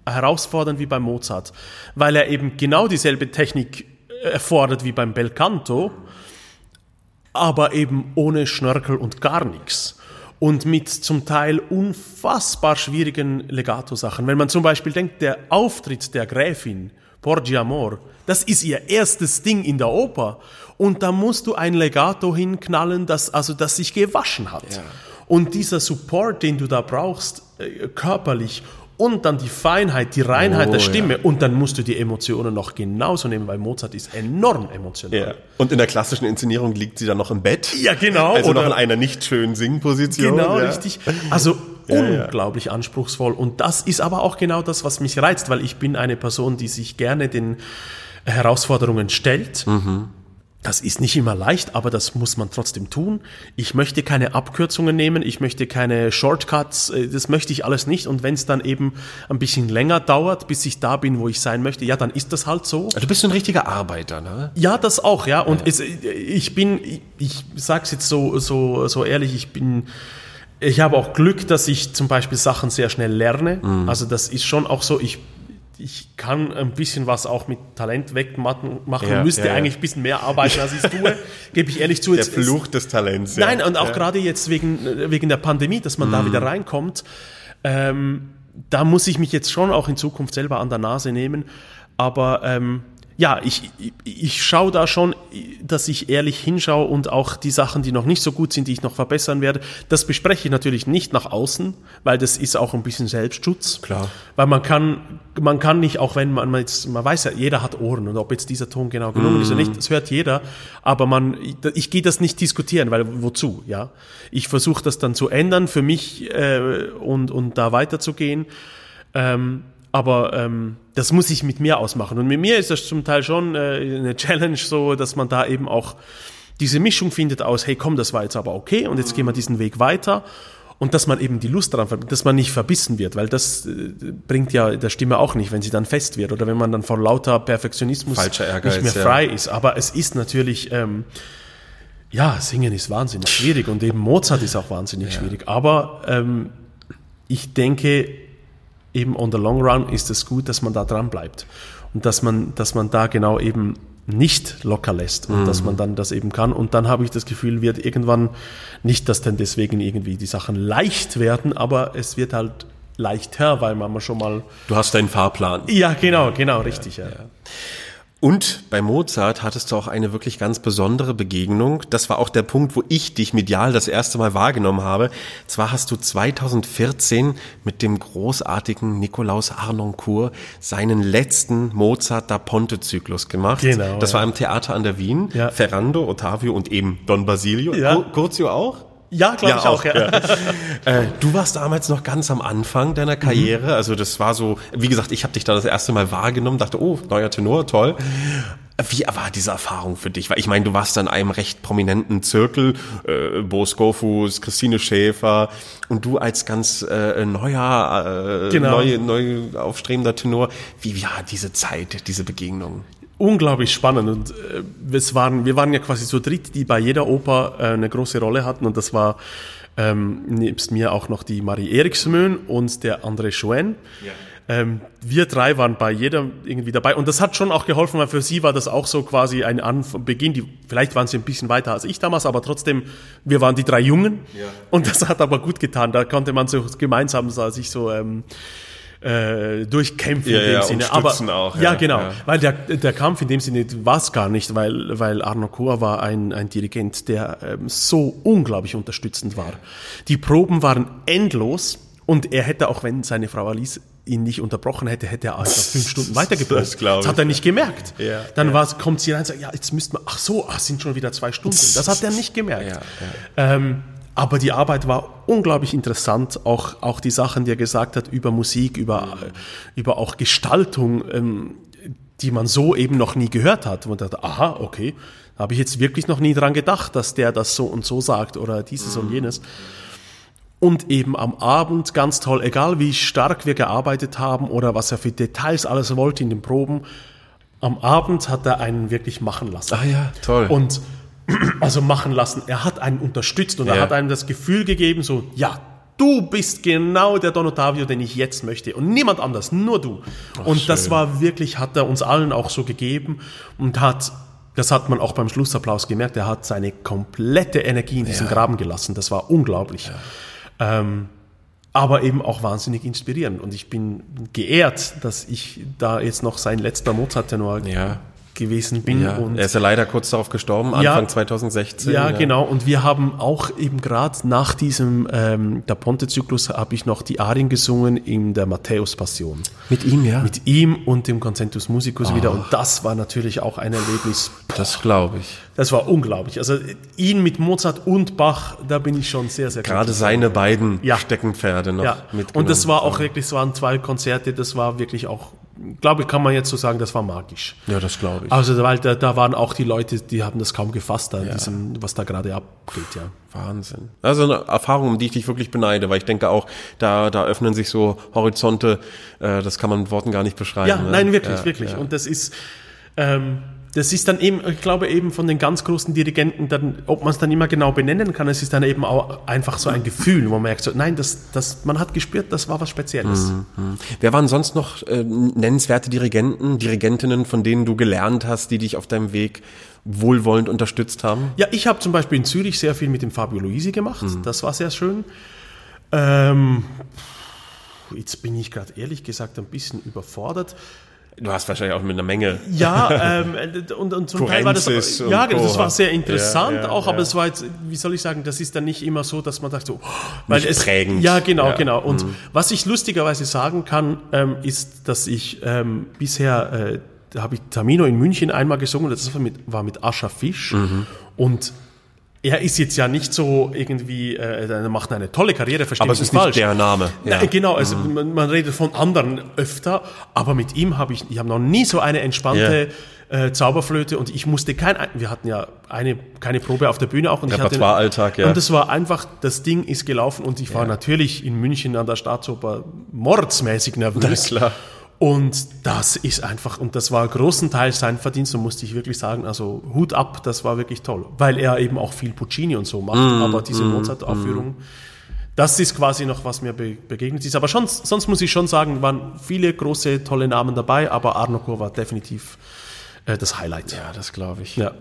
herausfordernd wie bei Mozart, weil er eben genau dieselbe Technik äh, erfordert wie beim Belcanto, aber eben ohne Schnörkel und gar nichts. Und mit zum Teil unfassbar schwierigen Legato-Sachen. Wenn man zum Beispiel denkt, der Auftritt der Gräfin, Porgi Amor, das ist ihr erstes Ding in der Oper. Und da musst du ein Legato hinknallen, das, also, das sich gewaschen hat. Und dieser Support, den du da brauchst, äh, körperlich und dann die Feinheit, die Reinheit Oh, der ja. Stimme und dann musst du die Emotionen noch genauso nehmen, weil Mozart ist enorm emotional. Und in der klassischen Inszenierung liegt sie dann noch im Bett. Ja, genau. Also noch Oder- in einer nicht schönen Singposition. Genau, ja. richtig. Also ja. unglaublich anspruchsvoll. Und das ist aber auch genau das, was mich reizt, weil ich bin eine Person, die sich gerne den Herausforderungen stellt. Mhm. Das ist nicht immer leicht, aber das muss man trotzdem tun. Ich möchte keine Abkürzungen nehmen, ich möchte keine Shortcuts, äh, das möchte ich alles nicht. Und wenn es dann eben ein bisschen länger dauert, bis ich da bin, wo ich sein möchte, ja, dann ist das halt so. Du bist ein richtiger Arbeiter, ne? Ja, das auch, ja. Und Es, ich bin, ich, ich sag's jetzt so, so, so ehrlich, ich bin, ich habe auch Glück, dass ich zum Beispiel Sachen sehr schnell lerne. Also das ist schon auch so, ich, ich kann ein bisschen was auch mit Talent wegmachen, machen, Ja, müsste ja, eigentlich ein bisschen mehr arbeiten, als ich es tue, gebe ich ehrlich zu. Der Jetzt ist- Fluch des Talents. ja. Nein, und auch gerade jetzt wegen, wegen der Pandemie, dass man da wieder reinkommt, ähm, da muss ich mich jetzt schon auch in Zukunft selber an der Nase nehmen. Aber ähm, ja, ich, ich, ich schaue da schon, dass ich ehrlich hinschaue und auch die Sachen, die noch nicht so gut sind, die ich noch verbessern werde, das bespreche ich natürlich nicht nach außen, weil das ist auch ein bisschen Selbstschutz. Klar. Weil man kann, man kann nicht, auch wenn man jetzt, man weiß ja, jeder hat Ohren und ob jetzt dieser Ton genau gelungen ist oder nicht, das hört jeder. Aber man, ich, ich gehe das nicht diskutieren, weil wozu, ja? Ich versuche das dann zu ändern für mich äh, und, und da weiterzugehen. Ähm, aber ähm, das muss ich mit mir ausmachen. Und mit mir ist das zum Teil schon äh, eine Challenge, so dass man da eben auch diese Mischung findet aus, hey komm, das war jetzt aber okay und jetzt gehen wir diesen Weg weiter. Und dass man eben die Lust daran dass man nicht verbissen wird, weil das äh, bringt ja der Stimme auch nicht, wenn sie dann fest wird oder wenn man dann vor lauter Perfektionismus Ehrgeiz, nicht mehr ja. frei ist. Aber es ist natürlich, ähm, ja, Singen ist wahnsinnig schwierig und eben Mozart ist auch wahnsinnig schwierig. Aber ähm, ich denke, eben on the long run ist es gut, dass man da dran bleibt und dass man, dass man da genau eben nicht locker lässt und dass man dann das eben kann. Und dann habe ich das Gefühl, wird irgendwann nicht, dass dann deswegen irgendwie die Sachen leicht werden, aber es wird halt leichter, weil man schon mal. Du hast deinen Fahrplan. Ja, genau, genau, richtig, ja. Und bei Mozart hattest du auch eine wirklich ganz besondere Begegnung. Das war auch der Punkt, wo ich dich medial das erste Mal wahrgenommen habe. Zwar hast du 2014 mit dem großartigen Nikolaus Arnoncourt seinen letzten Mozart da Ponte Zyklus gemacht. Genau, Das war im Theater an der Wien. Ja. Ferrando, Ottavio und eben Don Basilio. Ja. Cur- Curzio auch? Ja, glaube ich auch, ja. Äh, du warst damals noch ganz am Anfang deiner Karriere. Also das war so, wie gesagt, ich habe dich da das erste Mal wahrgenommen, dachte, oh, neuer Tenor, toll. Wie war diese Erfahrung für dich? Weil ich meine, du warst in einem recht prominenten Zirkel, äh, Bo Skofus, Christine Schäfer und du als ganz äh, neuer, äh, Genau. neu, neu aufstrebender Tenor. Wie war diese Zeit, diese Begegnung? Unglaublich spannend und äh, es waren, wir waren ja quasi so dritt, die bei jeder Oper äh, eine große Rolle hatten und das war ähm, nebst mir auch noch die Marie Eriksmön und der André Schoen. Ähm, wir drei waren bei jeder irgendwie dabei und das hat schon auch geholfen, weil für sie war das auch so quasi ein Anf Beginn. Die, vielleicht waren sie ein bisschen weiter als ich damals, aber trotzdem, wir waren die drei Jungen und das hat aber gut getan. Da konnte man so gemeinsam so, sich so ähm, äh, durchkämpfen Ja, in dem ja, Sinne. Aber auch, ja, ja, genau, ja. weil der, der Kampf in dem Sinne war es gar nicht, weil, weil Arno Kohr war ein, ein Dirigent, der ähm, so unglaublich unterstützend war. Die Proben waren endlos und er hätte auch, wenn seine Frau Alice ihn nicht unterbrochen hätte, hätte er einfach fünf Stunden weitergeprobt. Das glaub hat er nicht gemerkt. Ja, Dann war's, kommt sie rein und sagt, ja, jetzt müssten wir, ach so, ach, sind schon wieder zwei Stunden. Das hat er nicht gemerkt. Ja, Ähm, aber die Arbeit war unglaublich interessant, auch, auch die Sachen, die er gesagt hat über Musik, über, über auch Gestaltung, ähm, die man so eben noch nie gehört hat. Und dachte, aha, okay, da habe ich jetzt wirklich noch nie dran gedacht, dass der das so und so sagt oder dieses und jenes. Und eben am Abend ganz toll, egal wie stark wir gearbeitet haben oder was er für Details alles wollte in den Proben, am Abend hat er einen wirklich machen lassen. Ah ja, toll. Und also machen lassen. Er hat einen unterstützt und Ja. er hat einem das Gefühl gegeben, so, ja, du bist genau der Don Ottavio, den ich jetzt möchte und niemand anders, nur du. und das schön. war wirklich, hat er uns allen auch so gegeben und hat, das hat man auch beim Schlussapplaus gemerkt, er hat seine komplette Energie in diesen Ja. Graben gelassen. Das war unglaublich. Ähm, aber eben auch wahnsinnig inspirierend. Und ich bin geehrt, dass ich da jetzt noch sein letzter Mozart-Tenor Ja. Gewesen bin. ja. Und er ist ja leider kurz darauf gestorben, Ja. Anfang 2016. ja, genau. Und wir haben auch eben gerade nach diesem ähm, der Ponte-Zyklus habe ich noch die Arien gesungen in der Matthäus-Passion. Mit ihm, ja. Mit ihm und dem Concentus Musicus wieder. Ah. Und das war natürlich auch ein Erlebnis. das glaube ich. Das war unglaublich. Also ihn mit Mozart und Bach, da bin ich schon sehr, sehr Gerade seine beiden Ja. Steckenpferde noch Ja, und das war auch wirklich, es waren zwei Konzerte, das war wirklich auch, glaube ich, kann man jetzt so sagen, das war magisch. Ja, das glaube ich. Also, weil da, da waren auch die Leute, die haben das kaum gefasst, da, diesem, was da gerade abgeht, ja. Wahnsinn. Also eine Erfahrung, um die ich dich wirklich beneide, weil ich denke auch, da, da öffnen sich so Horizonte, äh, das kann man mit Worten gar nicht beschreiben. Ja, ne? nein, wirklich, Ja, wirklich. ja. Und das ist, ähm, das ist dann eben, ich glaube eben von den ganz großen Dirigenten, dann, ob man es dann immer genau benennen kann, es ist dann eben auch einfach so ein Gefühl, wo man merkt, so, nein, das, das, man hat gespürt, das war was Spezielles. Mhm. Wer waren sonst noch äh, nennenswerte Dirigenten, Dirigentinnen, von denen du gelernt hast, die dich auf deinem Weg wohlwollend unterstützt haben? Ja, ich habe zum Beispiel in Zürich sehr viel mit dem Fabio Luisi gemacht. Mhm. Das war sehr schön. Ähm, jetzt bin ich gerade ehrlich gesagt ein bisschen überfordert. Du hast wahrscheinlich auch mit einer Menge. Ja, ähm, und, und zum Teil war das, ja, das war sehr interessant Ja, ja, auch, aber es war jetzt, wie soll ich sagen, das ist dann nicht immer so, dass man sagt so, oh, weil Nicht es, prägend. ja, genau. Mhm. genau. Und was ich lustigerweise sagen kann, ähm, ist, dass ich ähm, bisher, äh, da habe ich Tamino in München einmal gesungen, das war mit, war mit Ascha Fisch Mhm. und er ist jetzt ja nicht so irgendwie, äh, er macht eine tolle Karriere, verstehe Aber es ist nicht der Name. Ja. Nein, genau, also man, man redet von anderen öfter, aber mit ihm habe ich, ich habe noch nie so eine entspannte äh, Zauberflöte und ich musste kein, wir hatten ja eine, keine Probe auf der Bühne auch und ich hatte, Repertoirealltag, ja. und das war einfach, das Ding ist gelaufen und ich war natürlich in München an der Staatsoper mordsmäßig nervös. klar. Und das ist einfach, und das war großenteils sein Verdienst, so musste ich wirklich sagen, also Hut ab, das war wirklich toll, weil er eben auch viel Puccini und so macht, Mm, aber diese Mozart-Aufführung, das ist quasi noch, was mir be begegnet ist. Aber schon, sonst muss ich schon sagen, waren viele große, tolle Namen dabei, aber Arno Kur war definitiv äh, das Highlight. Ja, das glaube ich. Ja.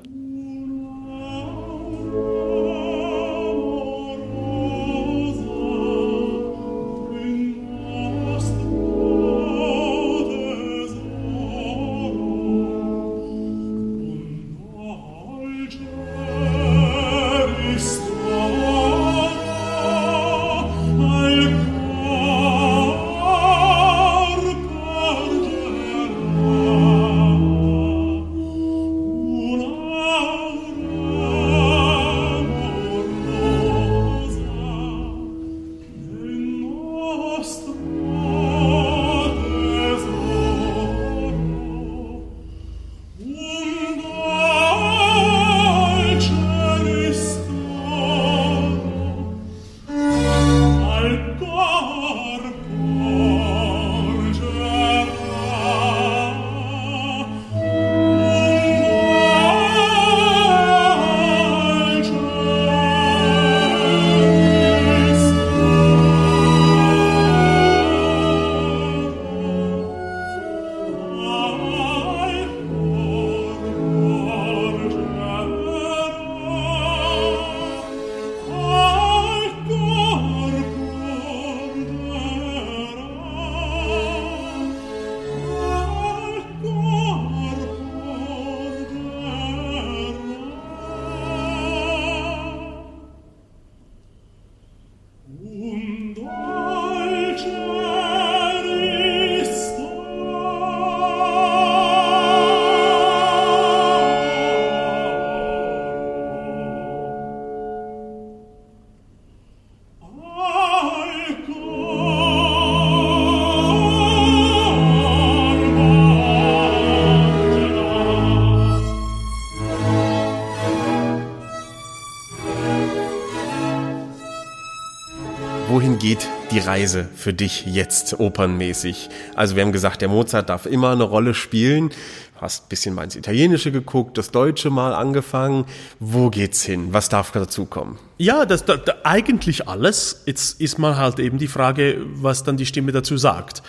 Reise für dich jetzt opernmäßig? Also wir haben gesagt, der Mozart darf immer eine Rolle spielen. Du hast ein bisschen mal ins Italienische geguckt, das Deutsche mal angefangen. Wo geht's hin? Was darf dazukommen? Ja, das, da, da, eigentlich alles. Jetzt ist mal halt eben die Frage, was dann die Stimme dazu sagt.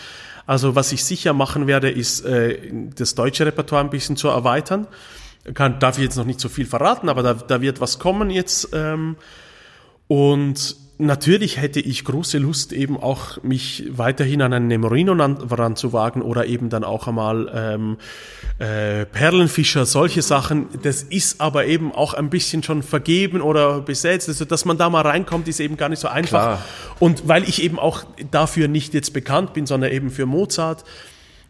Also was ich sicher machen werde, ist äh, das deutsche Repertoire ein bisschen zu erweitern. Kann, darf ich jetzt noch nicht so viel verraten, aber da, da wird was kommen jetzt. Ähm, und natürlich hätte ich große Lust, eben auch mich weiterhin an einen Nemorino ranzuwagen oder eben dann auch einmal ähm, äh, Perlenfischer, solche Sachen. Das ist aber eben auch ein bisschen schon vergeben oder besetzt. Also, dass man da mal reinkommt, ist eben gar nicht so einfach. Klar. Und weil ich eben auch dafür nicht jetzt bekannt bin, sondern eben für Mozart,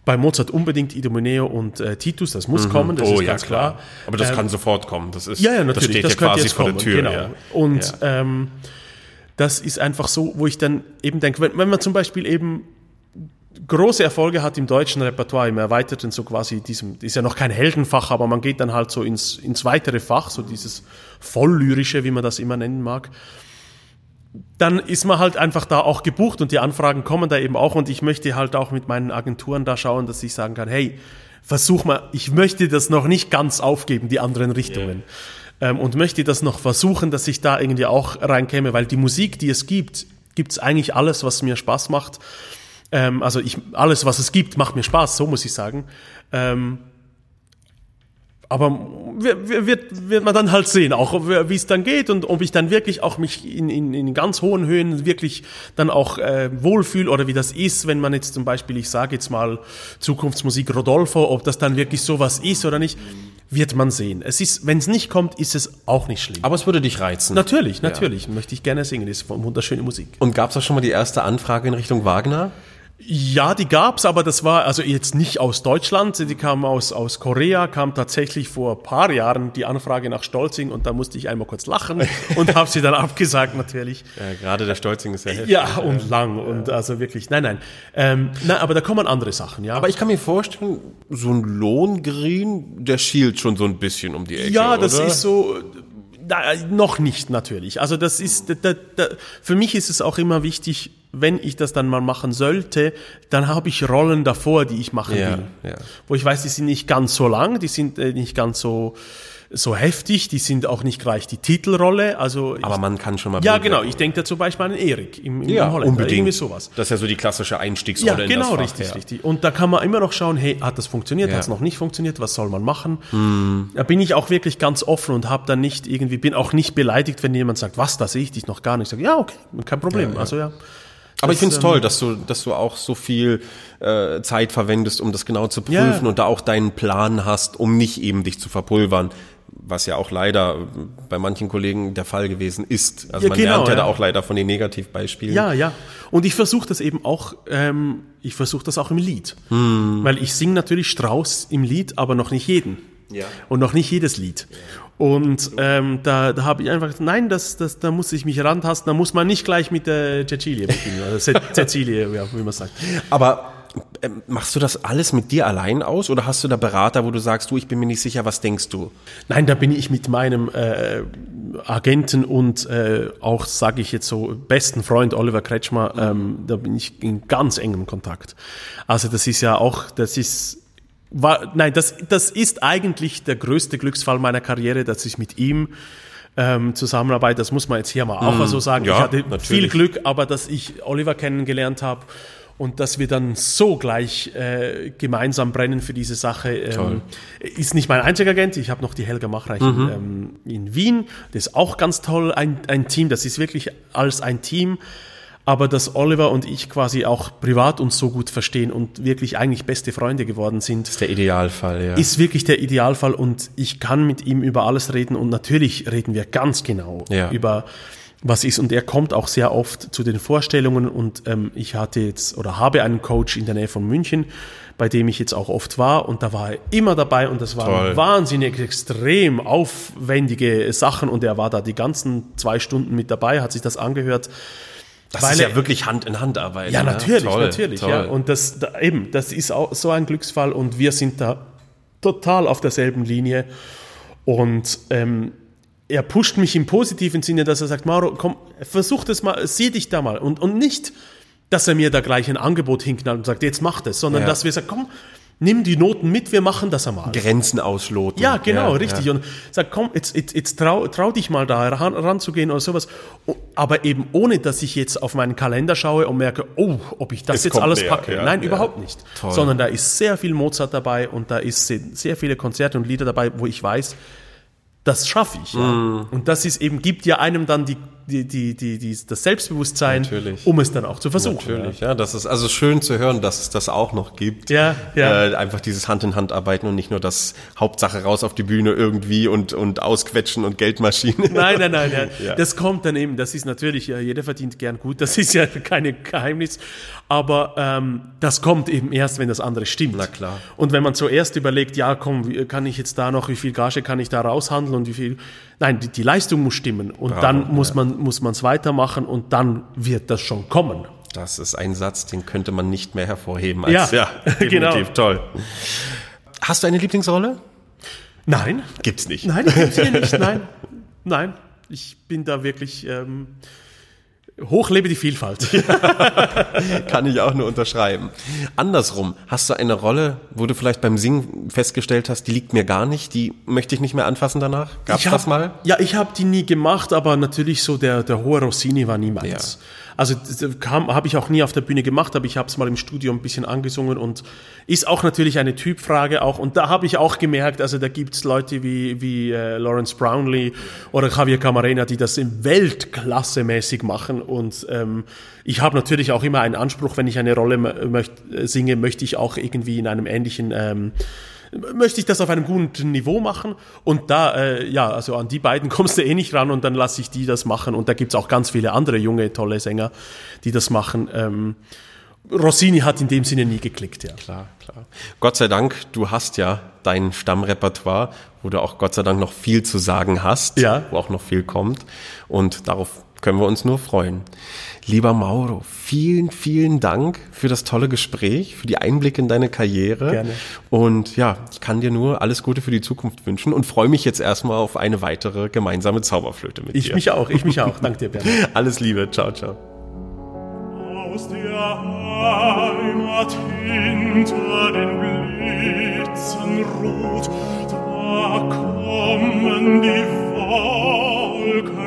bei Mozart unbedingt Idomeneo und äh, Titus, das muss mhm. kommen, das oh, ist ja, ganz klar. klar. Aber das ähm, kann sofort kommen, das ist ja, ja, natürlich, das steht das ja quasi vor kommen, der Tür. Genau. Ja. Und ja. Ähm, das ist einfach so, wo ich dann eben denke, wenn, wenn man zum Beispiel eben große Erfolge hat im deutschen Repertoire, im erweiterten, so quasi diesem, ist ja noch kein Heldenfach, aber man geht dann halt so ins, ins weitere Fach, so dieses volllyrische, wie man das immer nennen mag. Dann ist man halt einfach da auch gebucht und die Anfragen kommen da eben auch und ich möchte halt auch mit meinen Agenturen da schauen, dass ich sagen kann, hey, versuch mal, ich möchte das noch nicht ganz aufgeben, die anderen Richtungen. Yeah ähm, und möchte das noch versuchen, dass ich da irgendwie auch reinkäme, weil die Musik, die es gibt, gibt es eigentlich alles, was mir Spaß macht. Ähm, also ich, alles, was es gibt, macht mir Spaß, so muss ich sagen. Ähm, aber wird, wird man dann halt sehen, auch wie es dann geht und ob ich dann wirklich auch mich in, in, in ganz hohen Höhen wirklich dann auch äh, wohlfühle oder wie das ist, wenn man jetzt zum Beispiel, ich sage jetzt mal Zukunftsmusik Rodolfo, ob das dann wirklich sowas ist oder nicht wird man sehen. Es ist, wenn es nicht kommt, ist es auch nicht schlimm. Aber es würde dich reizen. Natürlich, natürlich. Ja. Möchte ich gerne singen. Das ist wunderschöne Musik. Und gab es auch schon mal die erste Anfrage in Richtung Wagner? Ja, die gab's, aber das war also jetzt nicht aus Deutschland, die kam aus, aus Korea, kam tatsächlich vor paar Jahren die Anfrage nach Stolzing und da musste ich einmal kurz lachen und habe sie dann abgesagt natürlich. Ja, gerade der Stolzing ist ja heftig. Ja, und ja. lang und also wirklich, nein, nein. Ähm, nein, aber da kommen andere Sachen, ja. Aber ich kann mir vorstellen, so ein Lohngrin, der schielt schon so ein bisschen um die Ecke, Ja, das oder? ist so, da, noch nicht natürlich. Also das ist, da, da, für mich ist es auch immer wichtig, wenn ich das dann mal machen sollte, dann habe ich Rollen davor, die ich machen ja, will. Ja. Wo ich weiß, die sind nicht ganz so lang, die sind äh, nicht ganz so so heftig, die sind auch nicht gleich die Titelrolle. Also Aber man kann schon mal. Ja, genau. Ich denke da zum Beispiel an Erik im, im ja, Holländer. Unbedingt. Irgendwie sowas. Das ist ja so die klassische Einstiegsrolle ja, genau, in das Fach, richtig, ja. richtig. Und da kann man immer noch schauen, hey, hat das funktioniert, ja. hat es noch nicht funktioniert, was soll man machen? Hm. Da bin ich auch wirklich ganz offen und habe dann nicht irgendwie, bin auch nicht beleidigt, wenn jemand sagt, was, da sehe ich dich noch gar nicht. Ich sage, ja, okay, kein Problem. Also ja. Aber ich finde es toll, ähm, dass du, dass du auch so viel äh, Zeit verwendest, um das genau zu prüfen ja. und da auch deinen Plan hast, um nicht eben dich zu verpulvern was ja auch leider bei manchen Kollegen der Fall gewesen ist. Also ja, man genau, lernt ja, ja, da auch leider von den Negativbeispielen. Ja, ja. Und ich versuche das eben auch, ähm, ich versuche das auch im Lied. Hm. Weil ich singe natürlich Strauß im Lied, aber noch nicht jeden. Ja. Und noch nicht jedes Lied. Ja. Und ähm, da, da habe ich einfach gesagt, nein, das, das, da muss ich mich rantasten, da muss man nicht gleich mit der Cecilie beginnen, also Cecilie, ja, wie man sagt. Aber ähm, machst du das alles mit dir allein aus oder hast du da Berater, wo du sagst, du, ich bin mir nicht sicher, was denkst du? Nein, da bin ich mit meinem äh, Agenten und äh, auch, sage ich jetzt so, besten Freund Oliver Kretschmer, ähm, da bin ich in ganz engem Kontakt. Also das ist ja auch, das ist war, nein, das, das ist eigentlich der größte Glücksfall meiner Karriere, dass ich mit ihm ähm, zusammenarbeite. Das muss man jetzt hier mal auch mal so sagen. Ja, ich hatte natürlich. viel Glück, aber dass ich Oliver kennengelernt habe und dass wir dann so gleich äh, gemeinsam brennen für diese Sache. Ähm, ist nicht mein einziger Agent, ich habe noch die Helga Machreich mhm. ähm, in Wien. Das ist auch ganz toll, ein, ein Team, das ist wirklich als ein Team. Aber dass Oliver und ich quasi auch privat uns so gut verstehen und wirklich eigentlich beste Freunde geworden sind. ist der Idealfall, ja. Ist wirklich der Idealfall und ich kann mit ihm über alles reden und natürlich reden wir ganz genau ja. über was ist. Und er kommt auch sehr oft zu den Vorstellungen und ähm, ich hatte jetzt oder habe einen Coach in der Nähe von München, bei dem ich jetzt auch oft war und da war er immer dabei und das waren wahnsinnig extrem aufwendige Sachen und er war da die ganzen zwei Stunden mit dabei, hat sich das angehört. Das Weil ist ja wirklich Hand in Hand arbeiten. Ja, natürlich, toll, natürlich. Toll. Ja. Und das da, eben, das ist auch so ein Glücksfall und wir sind da total auf derselben Linie und ähm, er pusht mich im positiven Sinne, dass er sagt, Mauro, komm, versuch das mal, sieh dich da mal. Und, und nicht, dass er mir da gleich ein Angebot hinknallt und sagt, jetzt mach das, sondern Ja. dass wir sagen, komm, nimm die Noten mit, wir machen das einmal. Grenzen ausloten. Ja, genau, richtig. Ja. Und sag, komm, jetzt, jetzt, jetzt trau, trau dich mal da ran, ranzugehen oder sowas. Aber eben ohne, dass ich jetzt auf meinen Kalender schaue und merke, oh, ob ich das Es jetzt alles näher, packe. ja, Nein, ja. überhaupt nicht. Toll. Sondern da ist sehr viel Mozart dabei und da ist se- sehr viele Konzerte und Lieder dabei, wo ich weiß, das schaffe ich. Ja. Mm. Und das ist eben, gibt ja einem dann die, die, die, die, die, das Selbstbewusstsein, Natürlich. um es dann auch zu versuchen. Natürlich, ja, das ist also schön zu hören, dass es das auch noch gibt. Ja, ja. Äh, einfach dieses Hand in Hand arbeiten und nicht nur das Hauptsache raus auf die Bühne irgendwie und und ausquetschen und Geldmaschine. Nein, nein, nein, nein. Ja. Das kommt dann eben, das ist natürlich, ja, jeder verdient gern gut, das ist ja keine Geheimnis, aber ähm, das kommt eben erst, wenn das andere stimmt. Na klar. Und wenn man zuerst überlegt, ja komm, kann ich jetzt da noch, wie viel Gage kann ich da raushandeln und wie viel, nein, die, die Leistung muss stimmen und Bravo, dann muss man muss man es weitermachen und dann wird das schon kommen. Das ist ein Satz, den könnte man nicht mehr hervorheben als Ja, definitiv genau. toll. Hast du eine Lieblingsrolle? Nein, Gibt's nicht. nein, gibt's hier nicht, nein, nein, ich bin da wirklich, ähm, hochlebe die Vielfalt. Kann ich auch nur unterschreiben. Andersrum, hast du eine Rolle, wo du vielleicht beim Singen festgestellt hast, die liegt mir gar nicht, die möchte ich nicht mehr anfassen danach? Gab's Ich hab, das mal? Ja, ich habe die nie gemacht, aber natürlich so der, der hohe Rossini war nie meins. Also kam habe ich auch nie auf der Bühne gemacht, aber ich habe es mal im Studio ein bisschen angesungen und ist auch natürlich eine Typfrage auch. Und da habe ich auch gemerkt, also da gibt's Leute wie, wie äh, Lawrence Brownlee oder Javier Camarena, die das in Weltklassemäßig machen. Und ähm, ich habe natürlich auch immer einen Anspruch, wenn ich eine Rolle mö- möcht, äh, singe, möchte ich auch irgendwie in einem ähnlichen ähm, möchte ich das auf einem guten Niveau machen und da, äh, ja, also an die beiden kommst du eh nicht ran und dann lasse ich die das machen und da gibt's auch ganz viele andere junge, tolle Sänger, die das machen. Ähm, Rossini hat in dem Sinne nie geklickt, ja. Klar, klar. Gott sei Dank, du hast ja dein Stammrepertoire, wo du auch Gott sei Dank noch viel zu sagen hast, Ja. wo auch noch viel kommt. Und darauf können wir uns nur freuen. Lieber Mauro, vielen, vielen Dank für das tolle Gespräch, für die Einblicke in deine Karriere. Gerne. Und ja, ich kann dir nur alles Gute für die Zukunft wünschen und freue mich jetzt erstmal auf eine weitere gemeinsame Zauberflöte mit Ich dir. mich auch, ich mich auch. Danke dir, Bernd. Alles Liebe, ciao, ciao. Aus der Heimat hinter den Blitzen ruht, da kommen die Wolken